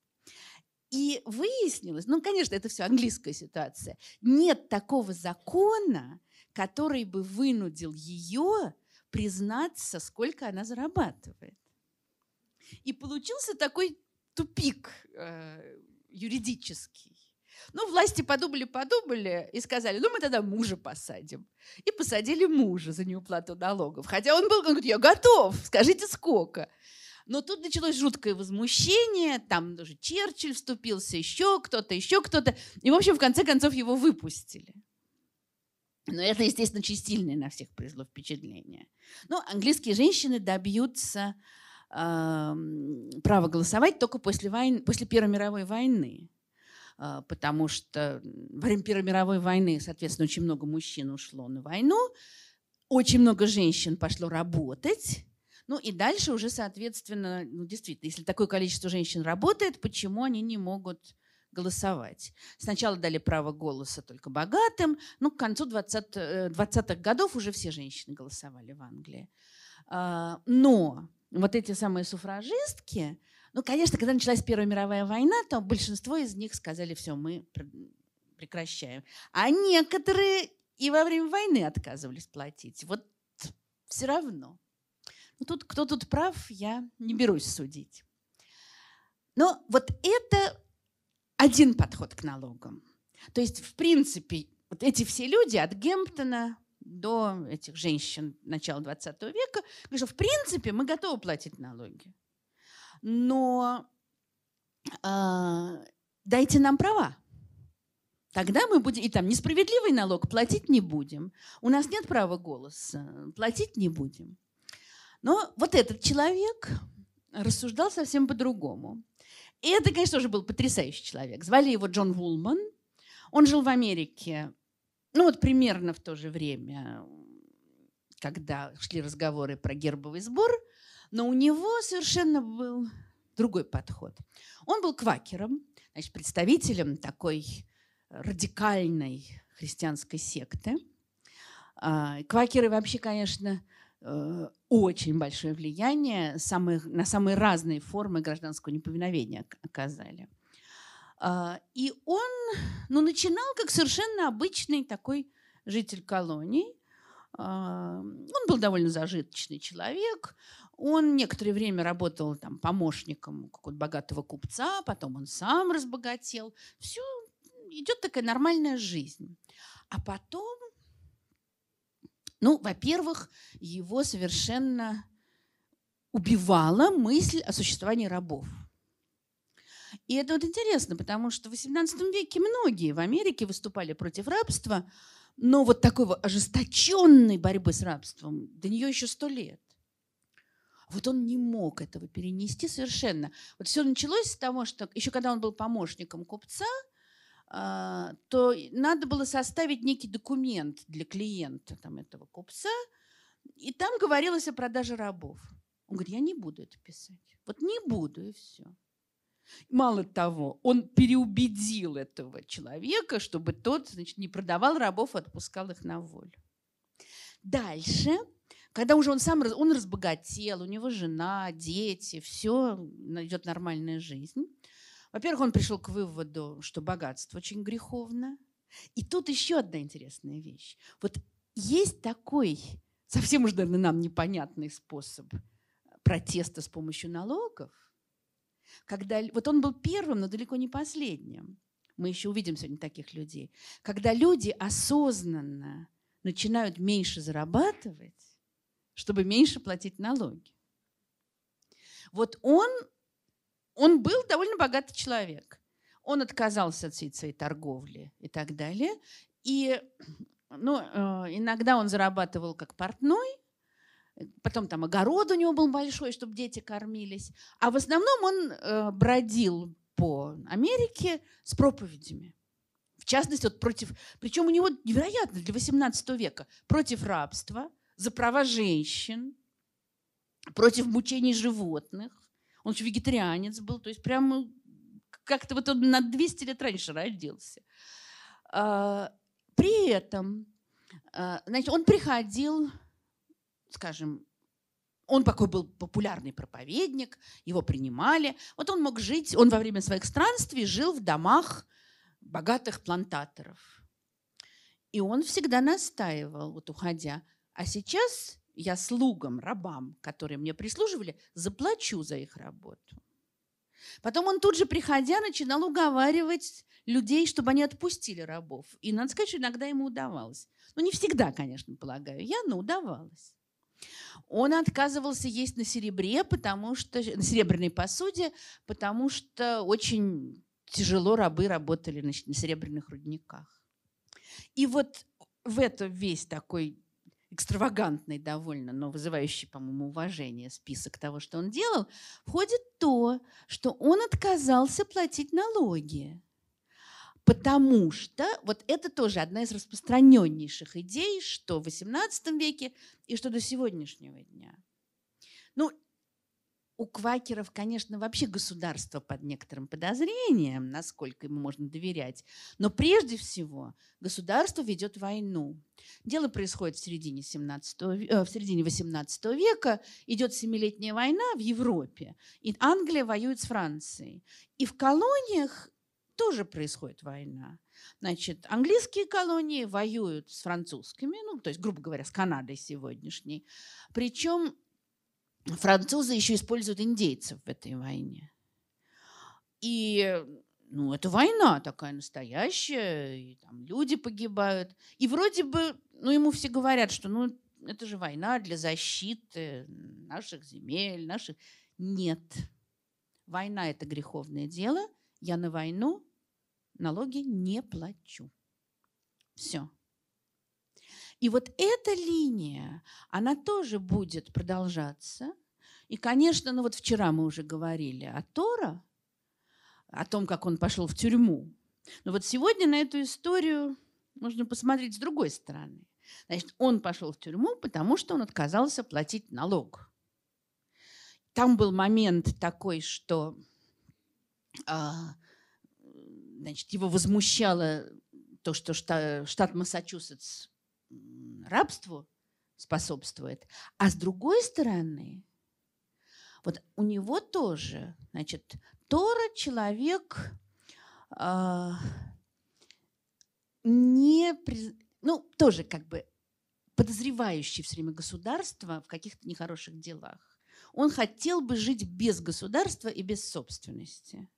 И выяснилось, ну, конечно, это все английская ситуация, нет такого закона, который бы вынудил ее признаться, сколько она зарабатывает. И получился такой тупик э, юридический. Ну, власти подумали-подумали и сказали, ну, мы тогда мужа посадим. И посадили мужа за неуплату налогов. Хотя он был, он говорит, я готов, скажите, сколько. Но тут началось жуткое возмущение, там даже Черчилль вступился, еще кто-то, еще кто-то. И, в общем, в конце концов его выпустили. Но это, естественно, очень сильное на всех произвело впечатление. Ну, английские женщины добьются э, права голосовать только после, войны, после Первой мировой войны. А, потому что во время Первой мировой войны, соответственно, очень много мужчин ушло на войну, очень много женщин пошло работать, ну и дальше уже, соответственно, ну действительно, если такое количество женщин работает, почему они не могут голосовать? Сначала дали право голоса только богатым, ну к концу 20, 20-х э, годов уже все женщины голосовали в Англии. А, но вот эти самые суфражистки, ну, конечно, когда началась Первая мировая война, то большинство из них сказали, все, мы прекращаем. А некоторые и во время войны отказывались платить. Вот все равно. Ну, тут, кто тут прав, я не берусь судить. Но вот это один подход к налогам. То есть, в принципе, вот эти все люди от Гемптона до этих женщин начала 20 века говорят, что в принципе мы готовы платить налоги. Но э, дайте нам права. Тогда мы будем, и там несправедливый налог платить не будем. У нас нет права голоса, платить не будем. Но вот этот человек рассуждал совсем по-другому. И это, конечно, тоже был потрясающий человек. Звали его Джон Вулман. Он жил в Америке, ну вот примерно в то же время, когда шли разговоры про гербовый сбор, но у него совершенно был другой подход. Он был квакером, значит, представителем такой радикальной христианской секты. А, квакеры вообще, конечно, э, очень большое влияние на самые разные формы гражданского неповиновения оказали. А, и он ну, начинал как совершенно обычный такой житель колонии. А, он был довольно зажиточный человек. Он некоторое время работал там, помощником какого-то богатого купца, потом он сам разбогател. Все идет такая нормальная жизнь. А потом, ну, во-первых, его совершенно убивала мысль о существовании рабов. И это вот интересно, потому что в XVIII веке многие в Америке выступали против рабства, но вот такой вот ожесточенной борьбы с рабством до нее еще сто лет. Вот он не мог этого перенести совершенно. Вот все началось с того, что еще когда он был помощником купца, а, то надо было составить некий документ для клиента там, этого купца, и там говорилось о продаже рабов. Он говорит, я не буду это писать. Вот не буду, и все. Мало того, он переубедил этого человека, чтобы тот значит, не продавал рабов, а отпускал их на волю. Дальше, когда уже он сам он разбогател, у него жена, дети, все, идет нормальная жизнь. Во-первых, он пришел к выводу, что богатство очень греховно. И тут еще одна интересная вещь. Вот есть такой совсем уж, наверное, нам непонятный способ протеста с помощью налогов – когда, вот он был первым, но далеко не последним. Мы еще увидим сегодня таких людей. Когда люди осознанно начинают меньше зарабатывать, чтобы меньше платить налоги. Вот он, он был довольно богатый человек. Он отказался от всей своей торговли и так далее. И ну, э, иногда он зарабатывал как портной, Потом там огород у него был большой, чтобы дети кормились. А в основном он э, бродил по Америке с проповедями. В частности, вот против... Причем у него невероятно для 18 века. Против рабства, за права женщин, против мучений животных. Он еще вегетарианец был. То есть прямо как-то вот он на 200 лет раньше родился. А, при этом а, значит, он приходил скажем, он такой был популярный проповедник, его принимали. Вот он мог жить, он во время своих странствий жил в домах богатых плантаторов. И он всегда настаивал, вот уходя, а сейчас я слугам, рабам, которые мне прислуживали, заплачу за их работу. Потом он тут же, приходя, начинал уговаривать людей, чтобы они отпустили рабов. И надо сказать, что иногда ему удавалось. Ну, не всегда, конечно, полагаю я, но удавалось. Он отказывался есть на серебре, потому что на серебряной посуде, потому что очень тяжело рабы работали значит, на серебряных рудниках. И вот в это весь такой экстравагантный довольно, но вызывающий, по-моему, уважение список того, что он делал, входит то, что он отказался платить налоги. Потому что вот это тоже одна из распространеннейших идей, что в XVIII веке и что до сегодняшнего дня. Ну, у квакеров, конечно, вообще государство под некоторым подозрением, насколько ему можно доверять. Но прежде всего государство ведет войну. Дело происходит в середине, 17, э, в середине 18 века. Идет Семилетняя война в Европе. И Англия воюет с Францией. И в колониях тоже происходит война. Значит, английские колонии воюют с французскими, ну, то есть, грубо говоря, с Канадой сегодняшней. Причем французы еще используют индейцев в этой войне. И ну, это война такая настоящая, и там люди погибают. И вроде бы, ну, ему все говорят, что, ну, это же война для защиты наших земель, наших... Нет. Война – это греховное дело. Я на войну налоги не плачу. Все. И вот эта линия, она тоже будет продолжаться. И, конечно, ну вот вчера мы уже говорили о Тора, о том, как он пошел в тюрьму. Но вот сегодня на эту историю можно посмотреть с другой стороны. Значит, он пошел в тюрьму, потому что он отказался платить налог. Там был момент такой, что а, значит, его возмущало то, что штат, штат Массачусетс рабству способствует. А с другой стороны, вот у него тоже, значит, Тора человек э, не, ну, тоже как бы подозревающий все время государство в каких-то нехороших делах. Он хотел бы жить без государства и без собственности.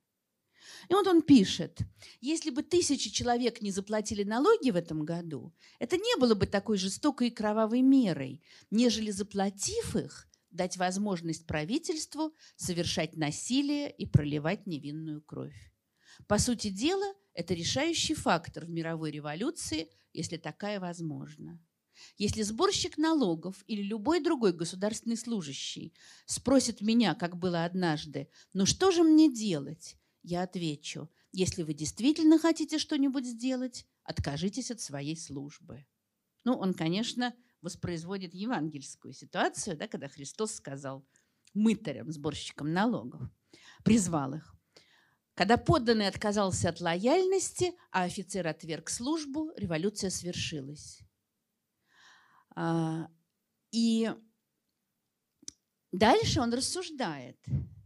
И вот он пишет, если бы тысячи человек не заплатили налоги в этом году, это не было бы такой жестокой и кровавой мерой, нежели заплатив их, дать возможность правительству совершать насилие и проливать невинную кровь. По сути дела, это решающий фактор в мировой революции, если такая возможна. Если сборщик налогов или любой другой государственный служащий спросит меня, как было однажды, ну что же мне делать, я отвечу, если вы действительно хотите что-нибудь сделать, откажитесь от своей службы. Ну, он, конечно, воспроизводит евангельскую ситуацию, да, когда Христос сказал мытарям, сборщикам налогов, призвал их. Когда подданный отказался от лояльности, а офицер отверг службу, революция свершилась. А, и дальше он рассуждает –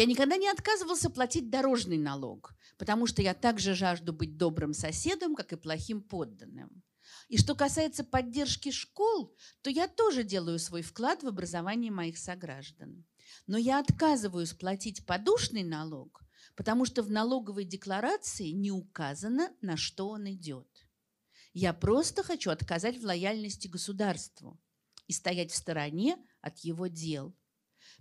я никогда не отказывался платить дорожный налог, потому что я также жажду быть добрым соседом, как и плохим подданным. И что касается поддержки школ, то я тоже делаю свой вклад в образование моих сограждан. Но я отказываюсь платить подушный налог, потому что в налоговой декларации не указано, на что он идет. Я просто хочу отказать в лояльности государству и стоять в стороне от его дел –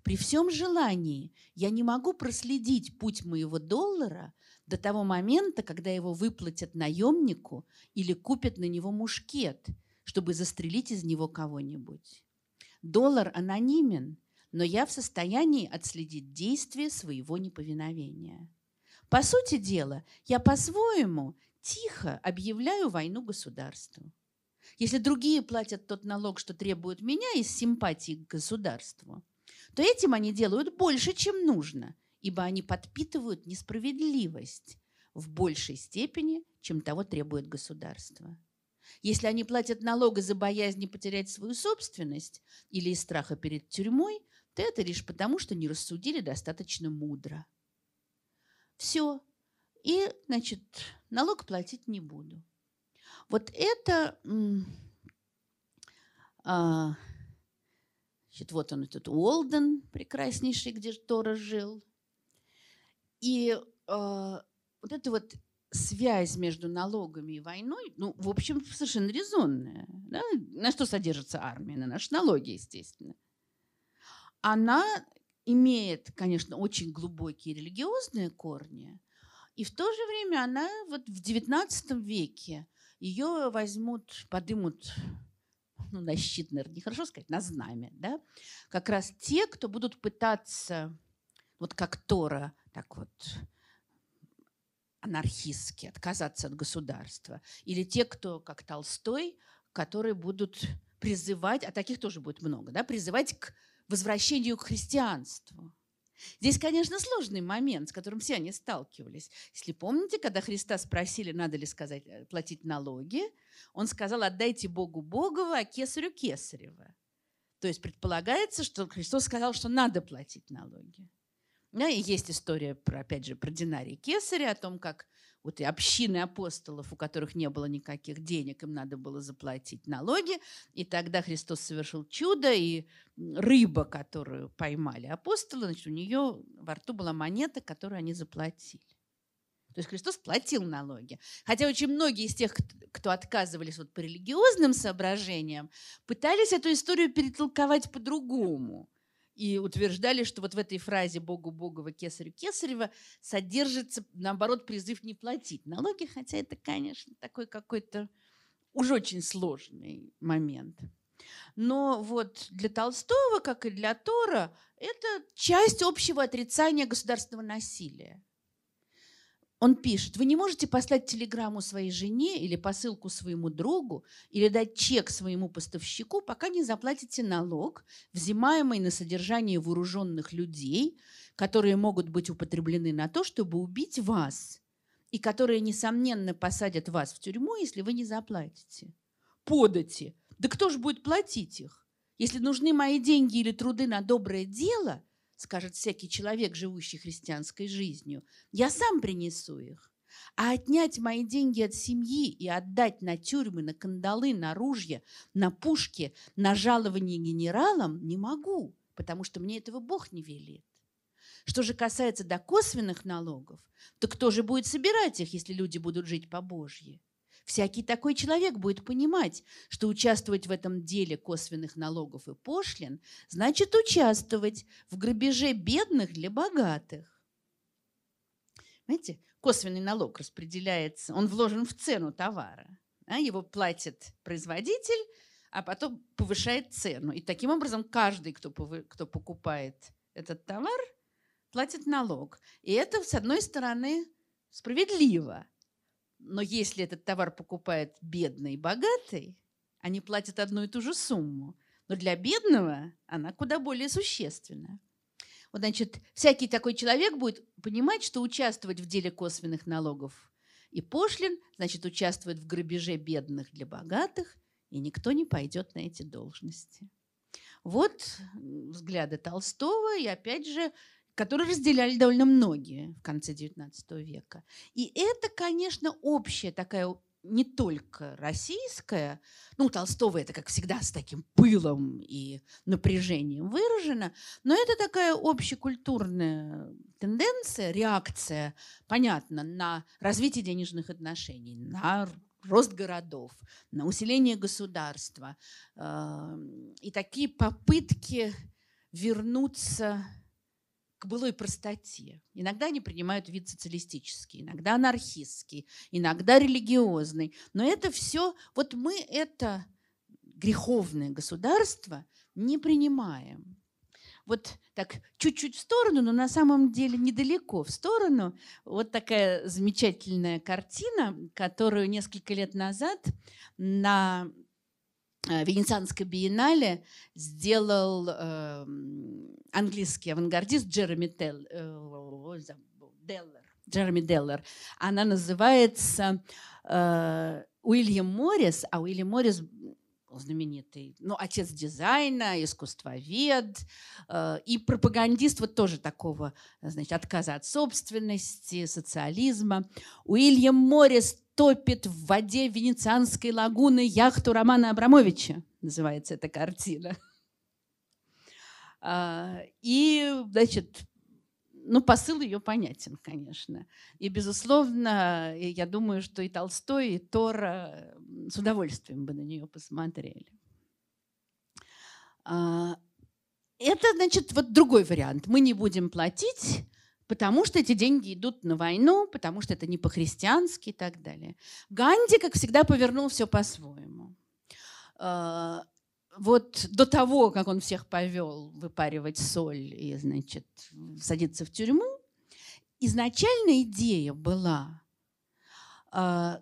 при всем желании я не могу проследить путь моего доллара до того момента, когда его выплатят наемнику или купят на него мушкет, чтобы застрелить из него кого-нибудь. Доллар анонимен, но я в состоянии отследить действие своего неповиновения. По сути дела, я по-своему тихо объявляю войну государству. Если другие платят тот налог, что требуют меня из симпатии к государству, то этим они делают больше, чем нужно, ибо они подпитывают несправедливость в большей степени, чем того требует государство. Если они платят налог из-за боязни потерять свою собственность или из страха перед тюрьмой, то это лишь потому, что не рассудили достаточно мудро. Все. И, значит, налог платить не буду. Вот это а, Значит, вот он этот Уолден, прекраснейший, где Тора жил. И э, вот эта вот связь между налогами и войной, ну, в общем, совершенно резонная. Да? На что содержится армия? На наши налоги, естественно. Она имеет, конечно, очень глубокие религиозные корни, и в то же время она вот в XIX веке ее возьмут, подымут ну, на щит, наверное, нехорошо сказать, на знамя, да, как раз те, кто будут пытаться, вот как Тора, так вот, анархистски отказаться от государства. Или те, кто, как Толстой, которые будут призывать, а таких тоже будет много, да, призывать к возвращению к христианству. Здесь, конечно, сложный момент, с которым все они сталкивались. Если помните, когда Христа спросили, надо ли сказать, э, платить налоги, он сказал, отдайте Богу Богово, а кесарю кесарево. То есть предполагается, что Христос сказал, что надо платить налоги. Да, и есть история, про, опять же, про динарий кесаря, о том, как вот и общины апостолов, у которых не было никаких денег, им надо было заплатить налоги. И тогда Христос совершил чудо, и рыба, которую поймали апостолы, значит, у нее во рту была монета, которую они заплатили. То есть Христос платил налоги. Хотя очень многие из тех, кто отказывались вот по религиозным соображениям, пытались эту историю перетолковать по-другому и утверждали, что вот в этой фразе «Богу Богова, Кесарю Кесарева» содержится, наоборот, призыв не платить налоги, хотя это, конечно, такой какой-то уж очень сложный момент. Но вот для Толстого, как и для Тора, это часть общего отрицания государственного насилия. Он пишет, вы не можете послать телеграмму своей жене или посылку своему другу или дать чек своему поставщику, пока не заплатите налог, взимаемый на содержание вооруженных людей, которые могут быть употреблены на то, чтобы убить вас, и которые, несомненно, посадят вас в тюрьму, если вы не заплатите. Подати. Да кто же будет платить их? Если нужны мои деньги или труды на доброе дело – скажет всякий человек, живущий христианской жизнью, я сам принесу их. А отнять мои деньги от семьи и отдать на тюрьмы, на кандалы, на ружья, на пушки, на жалование генералам не могу, потому что мне этого Бог не велит. Что же касается до косвенных налогов, то кто же будет собирать их, если люди будут жить по Божьи? Всякий такой человек будет понимать, что участвовать в этом деле косвенных налогов и пошлин значит участвовать в грабеже бедных для богатых. Знаете, косвенный налог распределяется, он вложен в цену товара. А его платит производитель, а потом повышает цену. И таким образом каждый, кто, кто покупает этот товар, платит налог. И это, с одной стороны, справедливо – но если этот товар покупает бедный и богатый, они платят одну и ту же сумму. Но для бедного она куда более существенна. Вот, значит, всякий такой человек будет понимать, что участвовать в деле косвенных налогов и пошлин, значит, участвовать в грабеже бедных для богатых, и никто не пойдет на эти должности. Вот взгляды Толстого, и опять же, которые разделяли довольно многие в конце XIX века. И это, конечно, общая такая не только российская, ну, у Толстого это, как всегда, с таким пылом и напряжением выражено, но это такая общекультурная тенденция, реакция, понятно, на развитие денежных отношений, на рост городов, на усиление государства. Э, и такие попытки вернуться к былой простоте. Иногда они принимают вид социалистический, иногда анархистский, иногда религиозный. Но это все, вот мы это греховное государство не принимаем. Вот так чуть-чуть в сторону, но на самом деле недалеко в сторону. Вот такая замечательная картина, которую несколько лет назад на Венецианской биеннале сделал э, английский авангардист Джереми э, Деллер. Джереми Деллер. Она называется э, Уильям Моррис, а Уильям Моррис знаменитый, ну, отец дизайна, искусствовед э, и пропагандист вот тоже такого, значит, отказа от собственности, социализма. Уильям Моррис топит в воде Венецианской лагуны яхту Романа Абрамовича, называется эта картина. А, и, значит, ну, посыл ее понятен, конечно. И, безусловно, я думаю, что и Толстой, и Тора с удовольствием бы на нее посмотрели. А, это, значит, вот другой вариант. Мы не будем платить, потому что эти деньги идут на войну, потому что это не по-христиански и так далее. Ганди, как всегда, повернул все по-своему. А, вот до того, как он всех повел выпаривать соль и, значит, садиться в тюрьму, изначальная идея была э,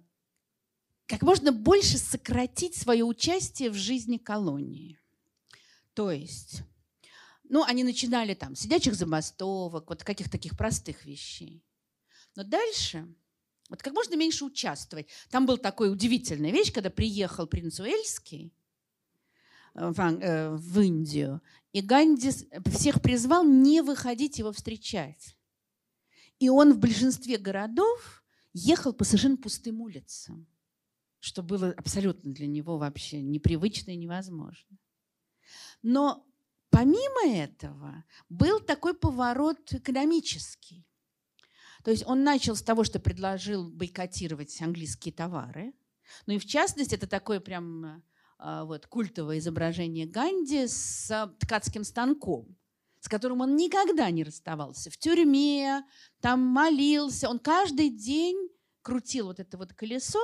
как можно больше сократить свое участие в жизни колонии. То есть, ну, они начинали там сидячих забастовок, вот каких-то таких простых вещей. Но дальше вот как можно меньше участвовать. Там был такой удивительная вещь, когда приехал принц Уэльский, в, э, в Индию. И Ганди всех призвал не выходить его встречать. И он в большинстве городов ехал по совершенно пустым улицам, что было абсолютно для него вообще непривычно и невозможно. Но помимо этого был такой поворот экономический. То есть он начал с того, что предложил бойкотировать английские товары. Ну и в частности, это такое прям а, вот, культовое изображение Ганди с ткацким станком, с которым он никогда не расставался. В тюрьме, там молился. Он каждый день крутил вот это вот колесо.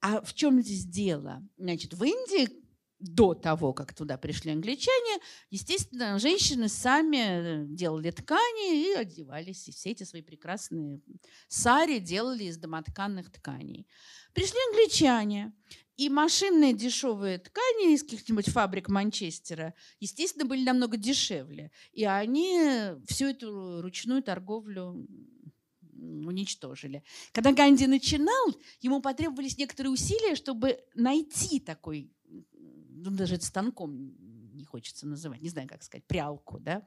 А в чем здесь дело? Значит, в Индии до того, как туда пришли англичане, естественно, женщины сами делали ткани и одевались. И все эти свои прекрасные сари делали из домотканных тканей. Пришли англичане, и машинные дешевые ткани из каких-нибудь фабрик Манчестера, естественно, были намного дешевле. И они всю эту ручную торговлю уничтожили. Когда Ганди начинал, ему потребовались некоторые усилия, чтобы найти такой ну, даже это станком не хочется называть, не знаю, как сказать, прялку, да,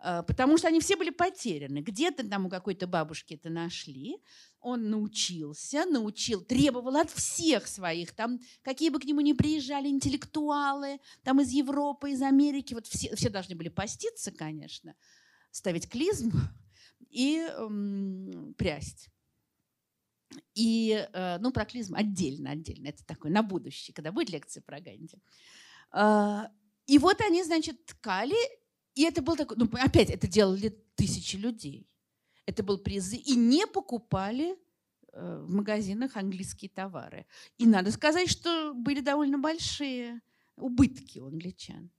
а, потому что они все были потеряны. Где-то там у какой-то бабушки это нашли, он научился, научил, требовал от всех своих, там, какие бы к нему ни приезжали интеллектуалы, там из Европы, из Америки, вот все, все должны были поститься, конечно, ставить клизму и эм, прясть. И, э, ну, про клизм отдельно, отдельно. Это такое на будущее, когда будет лекция про Ганди. А, и вот они, значит, ткали, и это был такой, ну, опять, это делали тысячи людей. Это был призы, и не покупали э, в магазинах английские товары. И надо сказать, что были довольно большие убытки у англичан.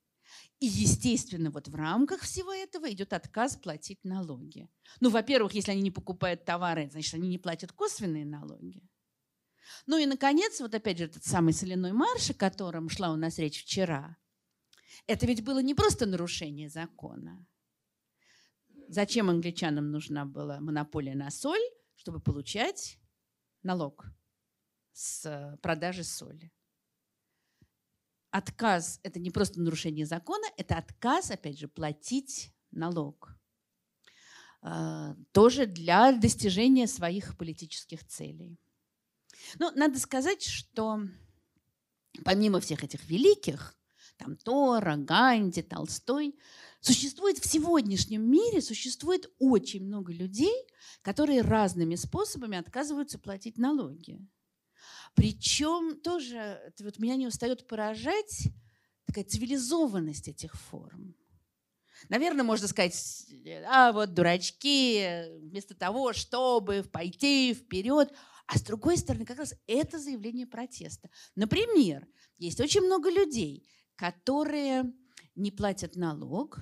И, естественно, вот в рамках всего этого идет отказ платить налоги. Ну, во-первых, если они не покупают товары, значит, они не платят косвенные налоги. Ну и, наконец, вот опять же этот самый соляной марш, о котором шла у нас речь вчера, это ведь было не просто нарушение закона. Зачем англичанам нужна была монополия на соль? Чтобы получать налог с продажи соли отказ – это не просто нарушение закона, это отказ, опять же, платить налог. А, тоже для достижения своих политических целей. Но надо сказать, что помимо всех этих великих, там Тора, Ганди, Толстой, существует в сегодняшнем мире существует очень много людей, которые разными способами отказываются платить налоги. Причем тоже вот меня не устает поражать такая цивилизованность этих форм. Наверное, можно сказать, а вот дурачки, вместо того, чтобы пойти вперед. А с другой стороны, как раз это заявление протеста. Например, есть очень много людей, которые не платят налог,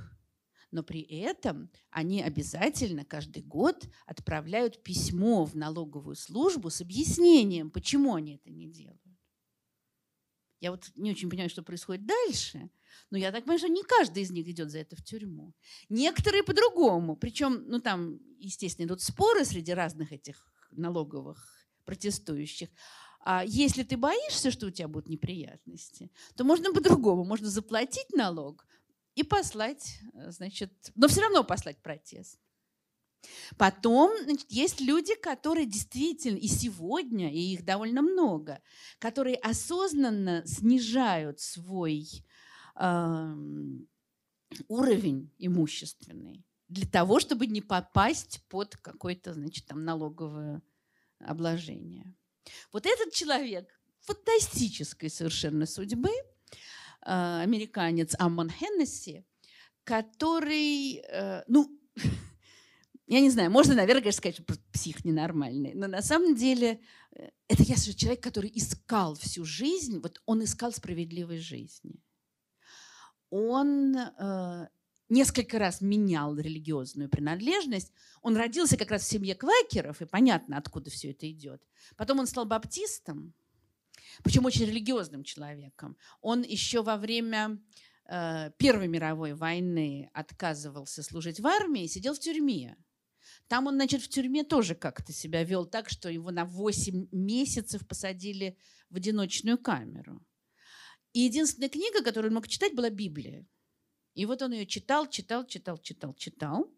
но при этом они обязательно каждый год отправляют письмо в налоговую службу с объяснением, почему они это не делают. Я вот не очень понимаю, что происходит дальше, но я так понимаю, что не каждый из них идет за это в тюрьму. Некоторые по-другому. Причем, ну там, естественно, идут споры среди разных этих налоговых протестующих. А если ты боишься, что у тебя будут неприятности, то можно по-другому. Можно заплатить налог, и послать, э, значит, но все равно послать протест. Потом значит, есть люди, которые действительно и сегодня, и их довольно много, которые осознанно снижают свой э, уровень имущественный для того, чтобы не попасть под какое-то, значит, там налоговое обложение. Вот этот человек фантастической совершенно судьбы – американец Аммон Хеннесси, который, э, ну, <laughs> я не знаю, можно, наверное, конечно, сказать, что псих ненормальный, но на самом деле э, это я человек, который искал всю жизнь, вот он искал справедливой жизни. Он э, несколько раз менял религиозную принадлежность. Он родился как раз в семье квакеров, и понятно, откуда все это идет. Потом он стал баптистом, причем очень религиозным человеком. Он еще во время э, Первой мировой войны отказывался служить в армии и сидел в тюрьме. Там он, значит, в тюрьме тоже как-то себя вел так, что его на 8 месяцев посадили в одиночную камеру. И единственная книга, которую он мог читать, была Библия. И вот он ее читал, читал, читал, читал, читал.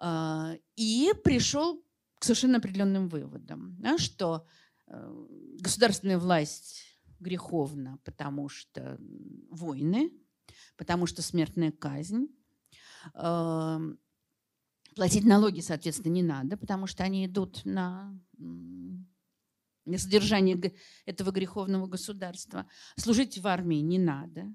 Э, и пришел к совершенно определенным выводам, да, что государственная власть греховна, потому что войны, потому что смертная казнь. Э, платить налоги, соответственно, не надо, потому что они идут на на содержание этого греховного государства. Служить в армии не надо.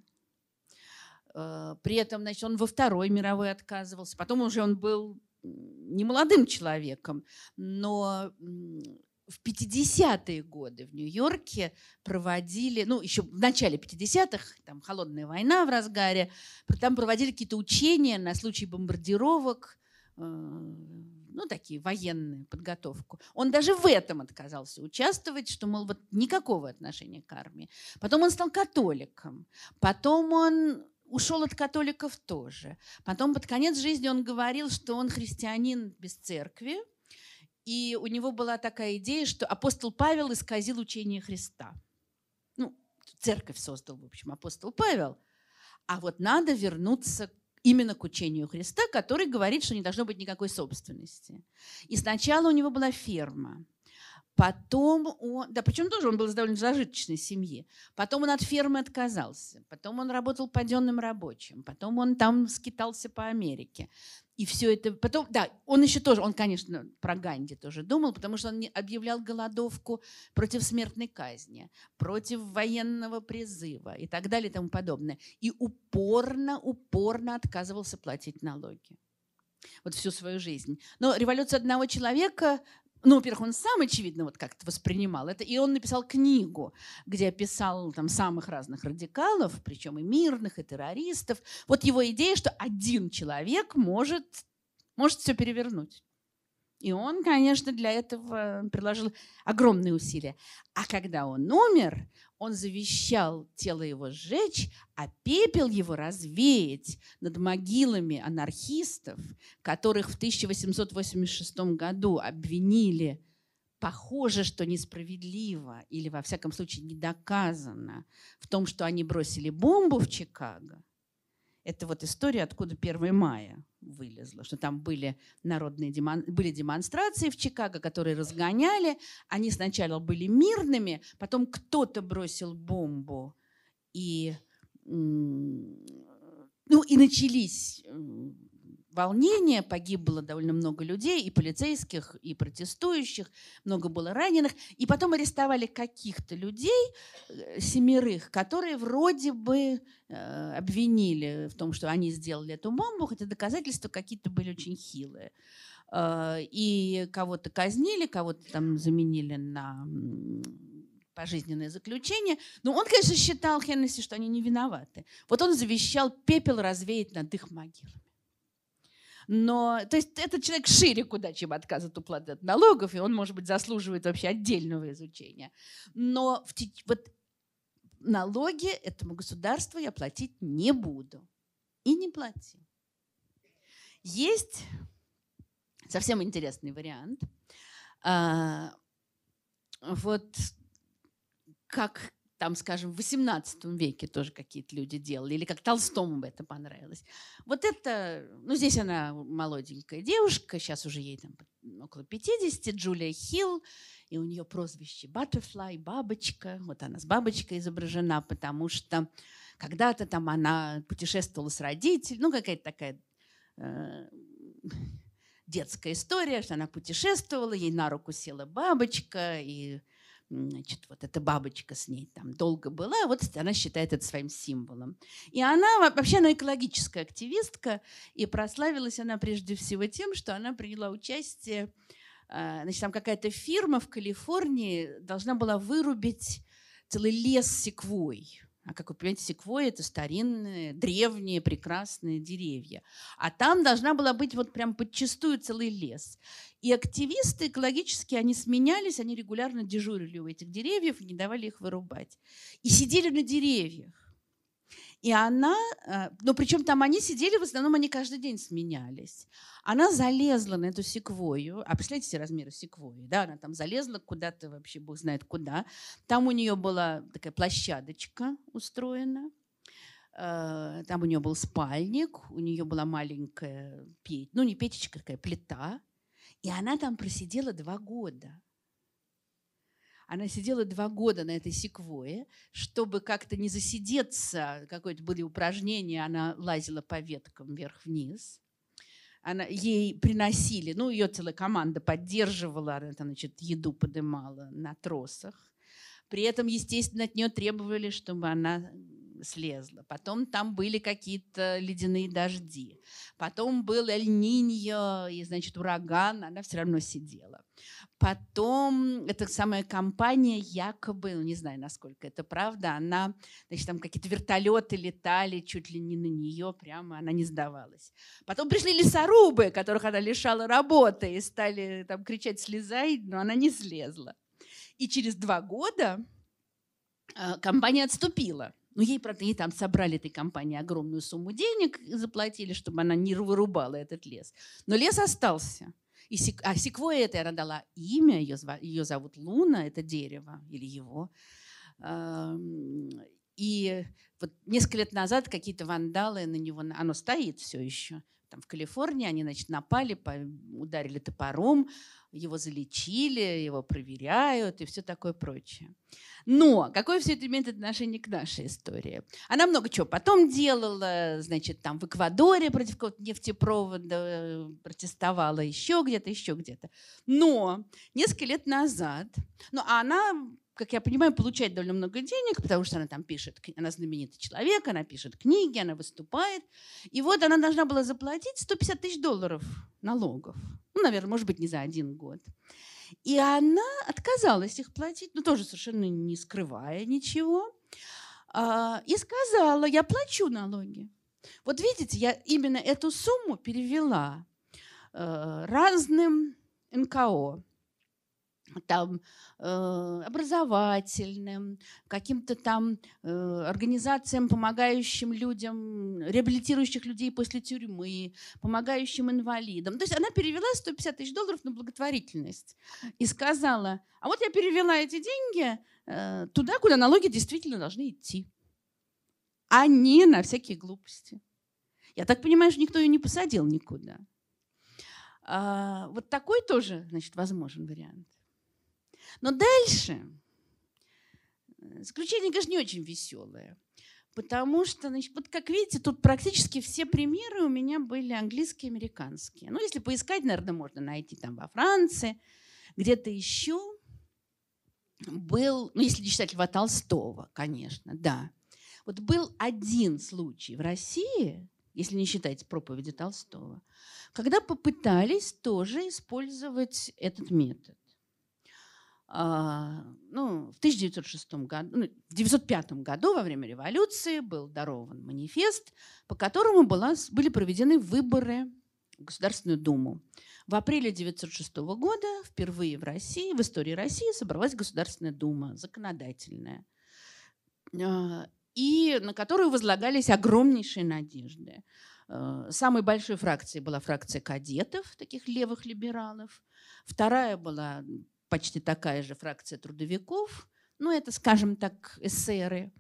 Э, при этом, значит, он во Второй мировой отказывался. Потом уже он был не молодым человеком, но в 50-е годы в Нью-Йорке проводили, ну, еще в начале 50-х, там холодная война в разгаре, там проводили какие-то учения на случай бомбардировок, э, ну, такие военные подготовку. Он даже в этом отказался участвовать, что, мол, вот никакого отношения к армии. Потом он стал католиком. Потом он ушел от католиков тоже. Потом под конец жизни он говорил, что он христианин без церкви, и у него была такая идея, что апостол Павел исказил учение Христа. Ну, церковь создал, в общем, апостол Павел. А вот надо вернуться именно к учению Христа, который говорит, что не должно быть никакой собственности. И сначала у него была ферма – Потом он, да, причем тоже он был из довольно зажиточной семьи. Потом он от фермы отказался. Потом он работал паденным рабочим. Потом он там скитался по Америке. И все это... Потом, да, он еще тоже, он, конечно, про Ганди тоже думал, потому что он объявлял голодовку против смертной казни, против военного призыва и так далее и тому подобное. И упорно, упорно отказывался платить налоги вот всю свою жизнь. Но революция одного человека ну, во-первых, он сам, очевидно, вот как-то воспринимал это. И он написал книгу, где описал там самых разных радикалов, причем и мирных, и террористов. Вот его идея, что один человек может, может все перевернуть. И он, конечно, для этого приложил огромные усилия. А когда он умер, он завещал тело его сжечь, а пепел его развеять над могилами анархистов, которых в 1886 году обвинили, похоже, что несправедливо или, во всяком случае, не доказано в том, что они бросили бомбу в Чикаго. Это вот история, откуда 1 мая вылезло, что там были народные демон... были демонстрации в Чикаго, которые разгоняли. Они сначала были мирными, потом кто-то бросил бомбу, и, ну, и начались волнения, погибло довольно много людей, и полицейских, и протестующих, много было раненых. И потом арестовали каких-то людей, э, семерых, которые вроде бы э, обвинили в том, что они сделали эту бомбу, хотя доказательства какие-то были очень хилые. Э, и кого-то казнили, кого-то там заменили на пожизненное заключение. Но он, конечно, считал Хеннесси, что они не виноваты. Вот он завещал пепел развеять над их могилами. Но, то есть этот человек шире куда, чем отказ от уплаты от налогов, и он, может быть, заслуживает вообще отдельного изучения. Но в, вот налоги этому государству я платить не буду. И не платил. Есть совсем интересный вариант. А, вот как там, скажем, в XVIII веке тоже какие-то люди делали, или как Толстому бы это понравилось. Вот это, ну здесь она молоденькая девушка, сейчас уже ей там около 50, Джулия Хилл, и у нее прозвище Butterfly, бабочка. Вот она с бабочкой изображена, потому что когда-то там она путешествовала с родителями, ну какая-то такая э, детская история, что она путешествовала, ей на руку села бабочка, и значит, вот эта бабочка с ней там долго была, вот она считает это своим символом. И она, вообще, она экологическая активистка, и прославилась она прежде всего тем, что она приняла участие, а, значит, там какая-то фирма в Калифорнии должна была вырубить целый лес секвой. А как вы понимаете, секвои – это старинные, древние, прекрасные деревья. А там должна была быть вот прям подчастую целый лес. И активисты экологические, они сменялись, они регулярно дежурили у этих деревьев и не давали их вырубать. И сидели на деревьях. И она, э, но причем там они сидели, в основном они каждый день сменялись. Она залезла на эту секвою, а представляете размеры секвои, да, она там залезла куда-то вообще, бог знает куда. Там у нее была такая площадочка устроена, э, там у нее был спальник, у нее была маленькая печь, ну не печечка, такая плита, И она там просидела два года. Она сидела два года на этой секвое, чтобы как-то не засидеться, какое-то были упражнения, она лазила по веткам вверх-вниз. Она, ей приносили, ну, ее целая команда поддерживала, она там, значит, еду подымала на тросах. При этом, естественно, от нее требовали, чтобы она слезла. Потом там были какие-то ледяные дожди. Потом был Эль-Ниньо и, значит, ураган. Она все равно сидела. Потом эта самая компания якобы, ну, не знаю, насколько это правда, она, значит, там какие-то вертолеты летали чуть ли не на нее, прямо она не сдавалась. Потом пришли лесорубы, которых она лишала работы, и стали там кричать «слезай», но она не слезла. И через два года а, компания отступила. Ну, ей, правда, ей там собрали этой компании огромную сумму денег, заплатили, чтобы она не вырубала этот лес. Но лес остался. И сек, а секвоя это она дала имя, ее, ее зовут Луна, это дерево, или его. И вот несколько лет назад какие-то вандалы на него, оно стоит все еще, там в Калифорнии, они, значит, напали, ударили топором, его залечили, его проверяют и все такое прочее. Но какое все это имеет отношение к нашей истории? Она много чего потом делала, значит, там в Эквадоре против нефтепровода э, протестовала, еще где-то, еще где-то. Но несколько лет назад, ну, а она как я понимаю, получает довольно много денег, потому что она там пишет, она знаменитый человек, она пишет книги, она выступает. И вот она должна была заплатить 150 тысяч долларов налогов. Ну, наверное, может быть, не за один год. И она отказалась их платить, ну, тоже совершенно не скрывая ничего. А, и сказала, я плачу налоги. Вот видите, я именно эту сумму перевела э, разным НКО там, э, образовательным, каким-то там э, организациям, помогающим людям, реабилитирующих людей после тюрьмы, помогающим инвалидам. То есть она перевела 150 тысяч долларов на благотворительность и сказала, а вот я перевела эти деньги э, туда, куда налоги действительно должны идти, а не на всякие глупости. Я так понимаю, что никто ее не посадил никуда. А, вот такой тоже, значит, возможен вариант. Но дальше э, заключение, конечно, не очень веселое. Потому что, значит, вот как видите, тут практически все примеры у меня были английские, американские. Ну, если поискать, наверное, можно найти там во Франции, где-то еще был, ну, если не считать Льва Толстого, конечно, да. Вот был один случай в России, если не считать проповеди Толстого, когда попытались тоже использовать этот метод. А, ну, в 1906 году, ну, в 1905 году во время революции был дарован манифест, по которому была, были проведены выборы в Государственную Думу. В апреле 1906 года впервые в России, в истории России собралась Государственная Дума, законодательная, а, и на которую возлагались огромнейшие надежды. А, самой большой фракцией была фракция кадетов, таких левых либералов. Вторая была почти такая же фракция трудовиков, ну это, скажем так, эсеры.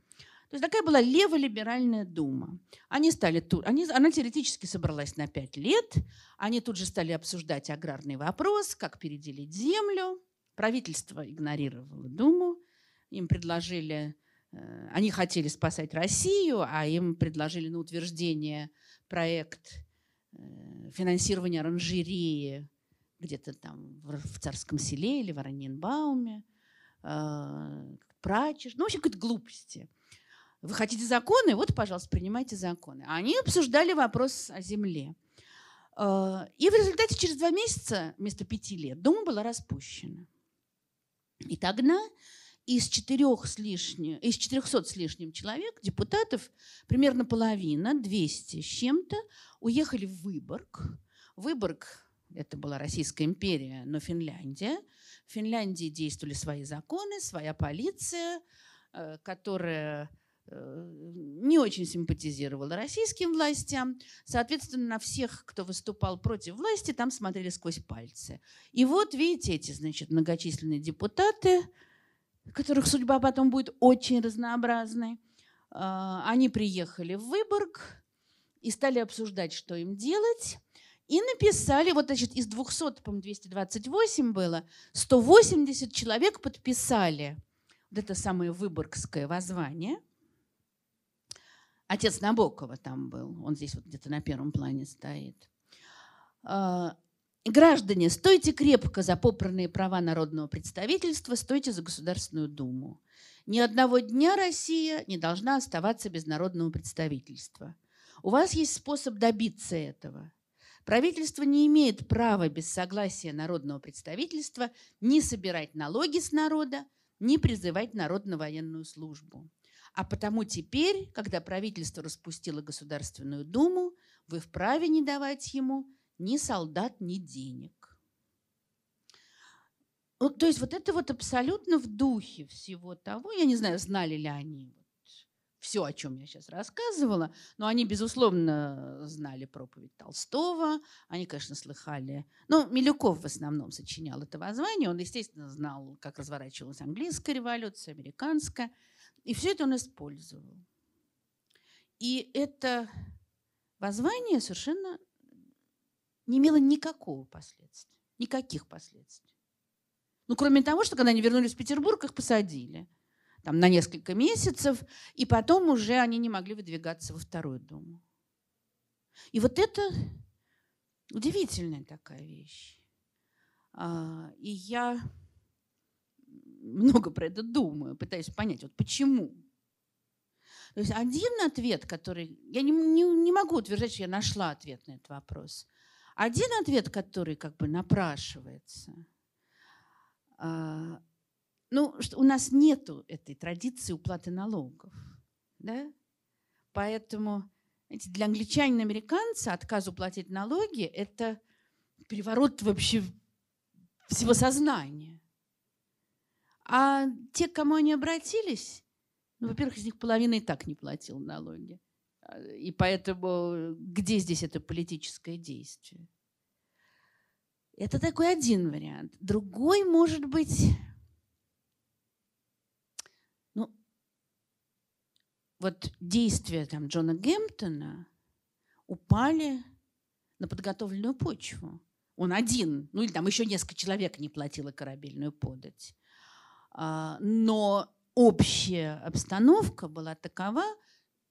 То есть такая была леволиберальная дума. Они стали тут, они, она теоретически собралась на пять лет. Они тут же стали обсуждать аграрный вопрос, как переделить землю. Правительство игнорировало думу. Им предложили, э, они хотели спасать Россию, а им предложили на утверждение проект э, финансирования оранжереи где-то там в Царском селе или в Ораненбауме, э, прачешь, ну, в общем, какие-то глупости. Вы хотите законы? Вот, пожалуйста, принимайте законы. Они обсуждали вопрос о земле. Э, и в результате через два месяца, вместо пяти лет, Дума была распущена. И тогда из, четырех с лишним, из 400 с лишним человек, депутатов, примерно половина, 200 с чем-то, уехали в Выборг. Выборг это была Российская империя, но Финляндия. В Финляндии действовали свои законы, своя полиция, э, которая э, не очень симпатизировала российским властям. Соответственно, на всех, кто выступал против власти, там смотрели сквозь пальцы. И вот, видите, эти, значит, многочисленные депутаты, которых судьба потом будет очень разнообразной, э, они приехали в Выборг и стали обсуждать, что им делать. И написали, вот значит, из 200, по-моему, 228 было, 180 человек подписали вот это самое выборгское воззвание. Отец Набокова там был, он здесь вот где-то на первом плане стоит. А, Граждане, стойте крепко за попранные права народного представительства, стойте за Государственную Думу. Ни одного дня Россия не должна оставаться без народного представительства. У вас есть способ добиться этого. Правительство не имеет права без согласия народного представительства ни собирать налоги с народа, ни призывать народ на военную службу. А потому теперь, когда правительство распустило Государственную Думу, вы вправе не давать ему ни солдат, ни денег. Ну, то есть вот это вот абсолютно в духе всего того. Я не знаю, знали ли они все, о чем я сейчас рассказывала, но они, безусловно, знали проповедь Толстого, они, конечно, слыхали. Ну, Милюков в основном сочинял это воззвание, он, естественно, знал, как разворачивалась английская революция, американская, и все это он использовал. И это воззвание совершенно не имело никакого последствия, никаких последствий. Ну, кроме того, что когда они вернулись в Петербург, их посадили там, на несколько месяцев, и потом уже они не могли выдвигаться во вторую думу. И вот это удивительная такая вещь. А, и я много про это думаю, пытаюсь понять, вот почему. То есть один ответ, который... Я не, не, не могу утверждать, что я нашла ответ на этот вопрос – один ответ, который как бы напрашивается, а, ну, что у нас нету этой традиции уплаты налогов, да? Поэтому знаете, для англичанина американца отказ уплатить налоги – это переворот вообще всего сознания. А те, к кому они обратились, ну, во-первых, из них половина и так не платила налоги. И поэтому где здесь это политическое действие? Это такой один вариант. Другой может быть, ну, вот действия там Джона Гемптона упали на подготовленную почву. Он один, ну или там еще несколько человек не платило корабельную подать. А, но общая обстановка была такова,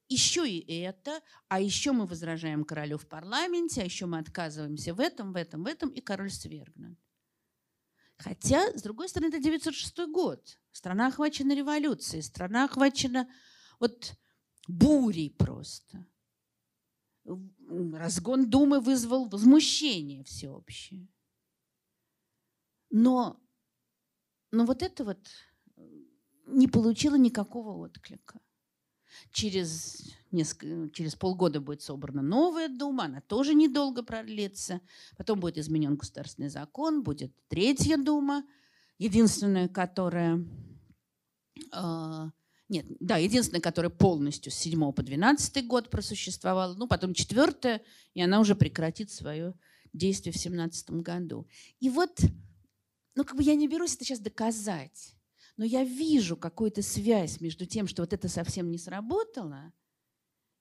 еще и это, а еще мы возражаем королю в парламенте, а еще мы отказываемся в этом, в этом, в этом, и король свергнут. Хотя, с другой стороны, это 906 год. Страна охвачена революцией, страна охвачена вот бурей просто. Разгон Думы вызвал возмущение всеобщее. Но, но вот это вот не получило никакого отклика. Через, несколько, через полгода будет собрана новая дума, она тоже недолго продлится. Потом будет изменен государственный закон, будет третья дума, единственная, которая... Э, нет, да, единственная, которая полностью с 7 по 12 год просуществовала. Ну, потом четвертая, и она уже прекратит свое действие в 17 году. И вот, ну, как бы я не берусь это сейчас доказать но я вижу какую-то связь между тем, что вот это совсем не сработало,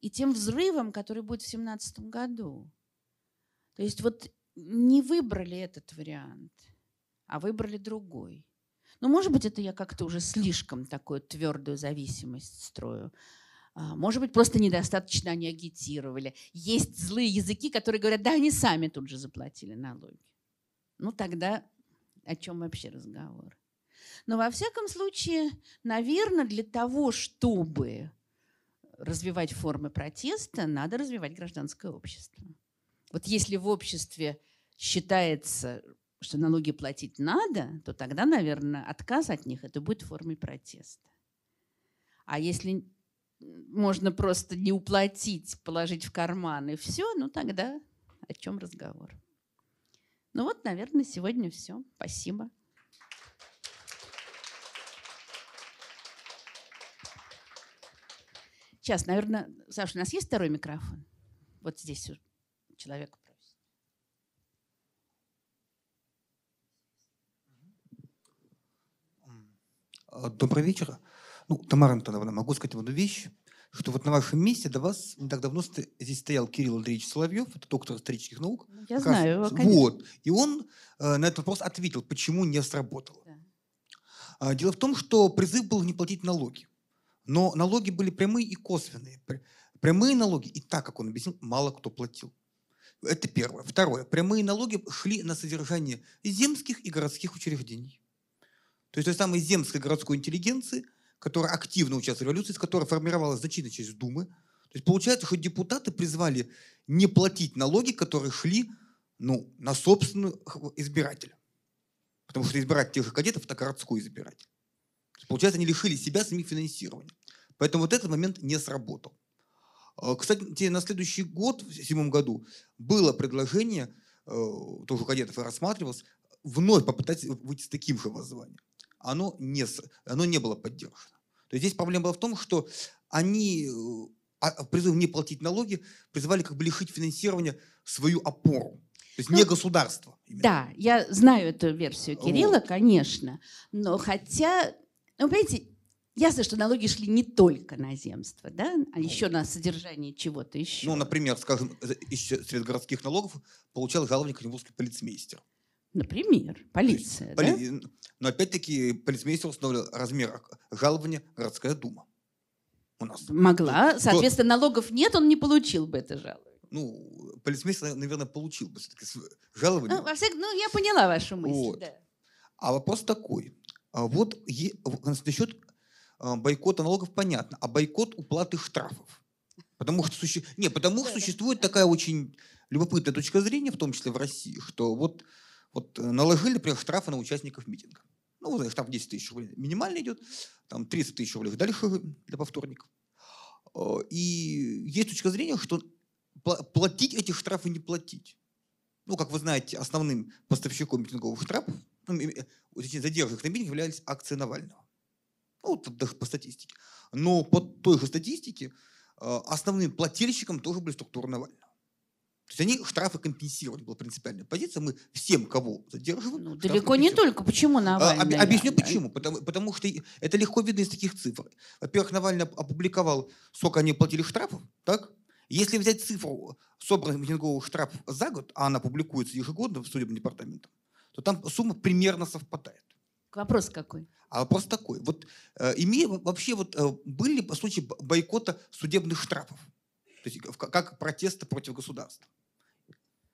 и тем взрывом, который будет в 2017 году. То есть вот не выбрали этот вариант, а выбрали другой. Но, может быть, это я как-то уже слишком такую твердую зависимость строю. А, может быть, просто недостаточно они агитировали. Есть злые языки, которые говорят, да, они сами тут же заплатили налоги. Ну, тогда о чем вообще разговор? Но во всяком случае, наверное, для того, чтобы развивать формы протеста, надо развивать гражданское общество. Вот если в обществе считается, что налоги платить надо, то тогда, наверное, отказ от них это будет формой протеста. А если можно просто не уплатить, положить в карман и все, ну тогда о чем разговор? Ну вот, наверное, сегодня все. Спасибо. Сейчас, наверное, Саша, у нас есть второй микрофон? Вот здесь человек просит. А, добрый вечер. Ну, Тамара Антоновна, могу сказать одну вещь. что вот на вашем месте до вас не так давно здесь стоял Кирилл Андреевич Соловьев, это доктор исторических наук. Ну, Я Как раз- знаю его, конечно. Вот. И он э, на этот вопрос ответил, почему не сработало. Да. А, Дело в том, что призыв был не платить налоги. Но налоги были прямые и косвенные. Пр- Прямые налоги, и так, как он объяснил, мало кто платил. Это первое. Второе. Прямые налоги шли на содержание земских и городских учреждений. То есть той самой земской городской интеллигенции, которая активно участвовала в революции, с которой формировалась значительная часть Думы. То есть получается, что депутаты призвали не платить налоги, которые шли ну, на собственную избирателя. Потому что избирать тех же кадетов – это городской избиратель. Получается, они лишили себя самих финансирования. Поэтому вот этот момент не сработал. А, Кстати, на следующий год, в седьмом году, было предложение, э, тоже у кадетов и рассматривалось, вновь попытаться выйти с таким же воззванием. Оно не, оно не было поддержано. То есть здесь проблема была в том, что они э, а- призыв не платить налоги призывали как бы лишить финансирования свою опору. То есть не Ну, государство. именно. Да, я знаю эту версию Кирилла, конечно. Но хотя, ну, понимаете, ясно, что налоги шли не только на земство, да, а еще на содержание чего-то еще. Ну, например, скажем, из среди городских налогов получал жалование Кремлевский полицмейстер. Например, полиция, да? Поли- Но опять-таки полицмейстер установил размер жалования городская дума. У нас. Могла. Соответственно, налогов нет, он не получил бы это жалование. Ну, полицмейстер, наверное, получил бы все-таки жалование. Ну, во всяком, ну, я поняла вашу мысль, Вот. да. А вопрос такой. А Вот е- насчет а, бойкота налогов понятно, а бойкот уплаты штрафов. Потому что, суще... Не, потому что существует такая очень любопытная точка зрения, в том числе в России, что вот, вот э, наложили, например, штрафы на участников митинга. Ну, вот штраф 10 тысяч рублей минимально идет, там 300 тысяч рублей дальше для повторников. Э, И есть точка зрения, что пла- платить эти штрафы не платить. Ну, как вы знаете, основным поставщиком митинговых штрафов, ну, эти задержек на митинг являлись акции Навального. Ну, по статистике. Но по той же статистике э, основным плательщиком тоже были структуры Навального. То есть они штрафы компенсировали, была принципиальная позиция. Мы всем, кого задерживаем, Ну, далеко не только. Почему А, Навальный? об- Объясню почему. Потому, потому что это легко видно из таких цифр. Во-первых, Навальный оп- опубликовал, сколько они платили штрафов, так? Если взять цифру собранных митинговых штрафов за год, а она публикуется ежегодно в судебном департаменте, то там сумма примерно совпадает. Вопрос какой? А вопрос такой. Вот э, имея во- вообще вот э, были ли по случаю б- бойкота судебных штрафов? То есть как протеста против государства?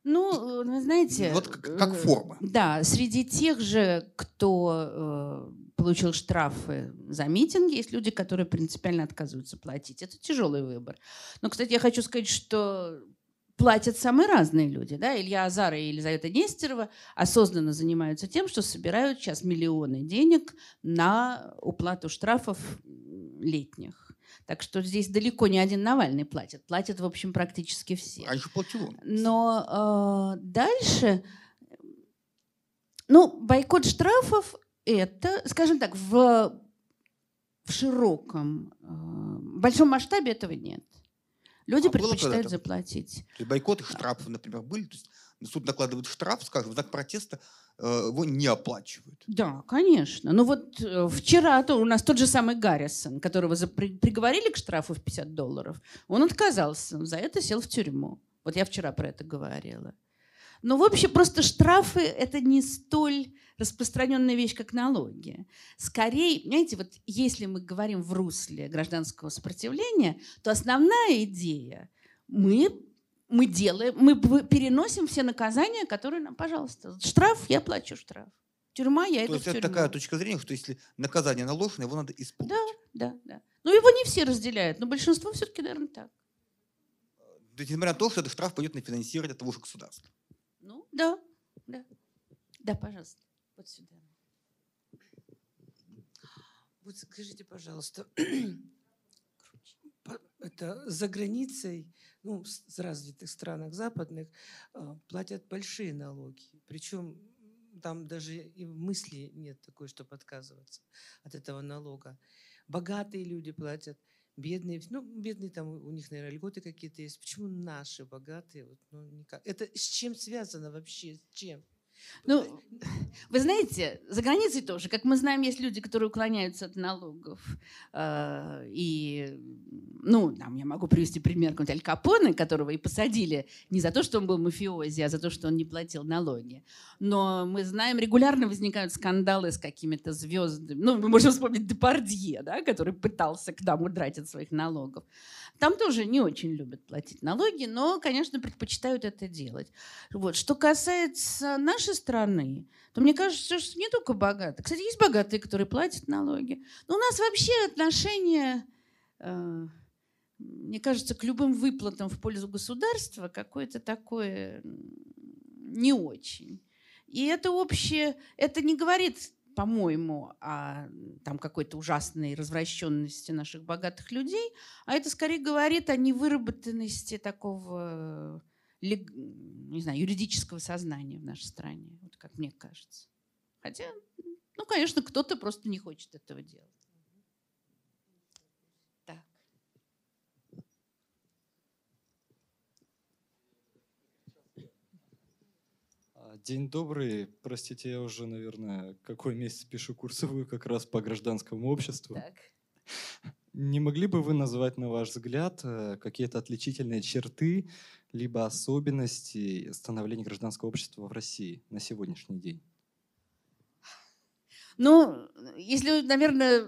Ну, э, вы знаете... Вот как- как э, форма. Да, среди тех же, кто э, получил штрафы за митинги, есть люди, которые принципиально отказываются платить. Это тяжелый выбор. Но, кстати, я хочу сказать, что платят самые разные люди. Да? Илья Азара и Елизавета Нестерова осознанно занимаются тем, что собирают сейчас миллионы денег на уплату штрафов летних. Так что здесь далеко не один Навальный платит. Платят, в общем, практически все. Раньше платил он. Но э, дальше, ну, бойкот штрафов это, скажем так, в, в широком, э, большом масштабе этого нет. Люди А предпочитают заплатить. То есть бойкоты штрафов, например, были. То есть суд накладывает штраф, скажем, в знак протеста э, его не оплачивают. Да, конечно. Ну вот э, вчера то у нас тот же самый Гаррисон, которого приговорили к штрафу в 50 долларов, он отказался, за это сел в тюрьму. Вот я вчера про это говорила. Ну, в общем, просто штрафы – это не столь распространенная вещь, как налоги. Скорее, понимаете, вот если мы говорим в русле гражданского сопротивления, то основная идея – мы, мы делаем, мы переносим все наказания, которые нам, пожалуйста, штраф – я плачу штраф. Тюрьма, я То иду есть в это такая точка зрения, что если наказание наложено, его надо исполнить. Да, да. Ну, его не все разделяют, но большинство все-таки, наверное, так. То есть, несмотря на то, что этот штраф пойдет на финансирование того же государства. Ну, да, да. Да, пожалуйста. Вот сюда. Вот скажите, пожалуйста, <clears throat> по- это за границей, ну, с- развитых странах западных а, платят большие налоги. Причем там даже и мысли нет такой, чтобы отказываться от этого налога. Богатые люди платят, бедные, ну, бедные там у них, наверное, льготы какие-то есть. Почему наши богатые? Вот, ну, никак. Это с чем связано вообще? С чем? Ну, вы знаете, за границей тоже, как мы знаем, есть люди, которые уклоняются от налогов. Э, и, ну, там я могу привести пример какого-нибудь Аль Капоне, которого и посадили не за то, что он был мафиози, а за то, что он не платил налоги. Но мы знаем, регулярно возникают скандалы с какими-то звездами. Ну, мы можем вспомнить Депардье, да, который пытался к нам удрать от своих налогов. Там тоже не очень любят платить налоги, но, конечно, предпочитают это делать. Вот. Что касается нашей страны, то мне кажется, что не только богатые. Кстати, есть богатые, которые платят налоги. Но у нас вообще отношение, э, мне кажется, к любым выплатам в пользу государства какое-то такое не очень. И это общее, это не говорит по-моему, о там, какой-то ужасной развращенности наших богатых людей, а это скорее говорит о невыработанности такого не знаю, юридического сознания в нашей стране, вот как мне кажется. Хотя, ну, конечно, кто-то просто не хочет этого делать. День добрый. Простите, я уже, наверное, какой месяц пишу курсовую как раз по гражданскому обществу. Так. Не могли бы вы назвать, на ваш взгляд, э, какие-то отличительные черты либо особенности становления гражданского общества в России на сегодняшний день? Ну, если, наверное,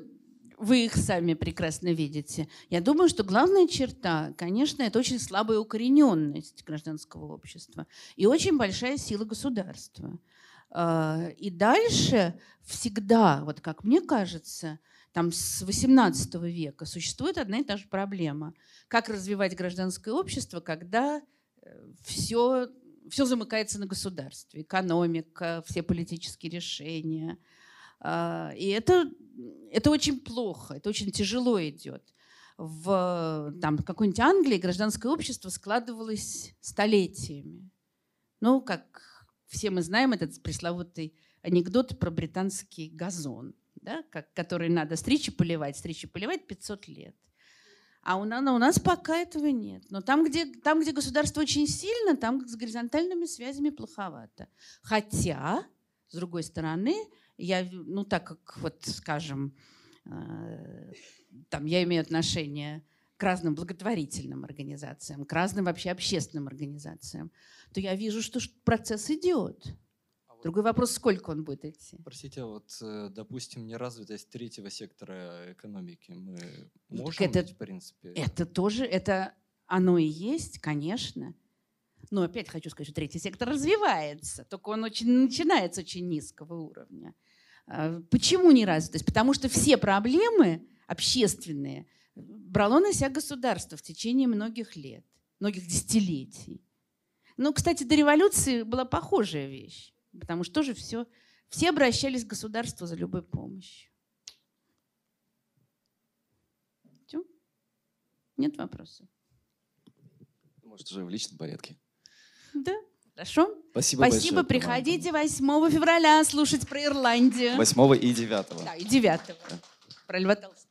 вы их сами прекрасно видите. Я думаю, что главная черта, конечно, это очень слабая укорененность гражданского общества и очень большая сила государства. А, и дальше всегда, вот как мне кажется, там с XVIII века существует одна и та же проблема. Как развивать гражданское общество, когда все, э, все замыкается на государстве, экономика, все политические решения – а, и это, это очень плохо, это очень тяжело идет. В там, какой-нибудь Англии гражданское общество складывалось столетиями. Ну, как все мы знаем этот пресловутый анекдот про британский газон, да, как, который надо стричь и поливать, стричь и поливать 500 лет. А у нас, у нас пока этого нет. Но там где, там, где государство очень сильно, там с горизонтальными связями плоховато. Хотя, с другой стороны, я, ну так как вот, скажем, э, там я имею отношение к разным благотворительным организациям, к разным вообще общественным организациям, то я вижу, что процесс идет. Другой вопрос, сколько он будет идти. Простите, а вот, э, допустим, неразвитость третьего сектора экономики, мы ну, можем, это, в принципе... Это тоже, это оно и есть, конечно. Но опять хочу сказать, что третий сектор развивается, только он очень, начинается очень низкого уровня. А, почему не развитость? Потому что все проблемы общественные брало на себя государство в течение многих лет, многих десятилетий. Ну, кстати, до революции была похожая вещь, потому что тоже все, все обращались к государству за любой помощью. Все? Нет вопросов? Может, уже в личном порядке. Да. Хорошо? Спасибо Спасибо. большое. Приходите 8 февраля слушать про Ирландию. 8 и 9. Да, и 9. Про Льва Толстого.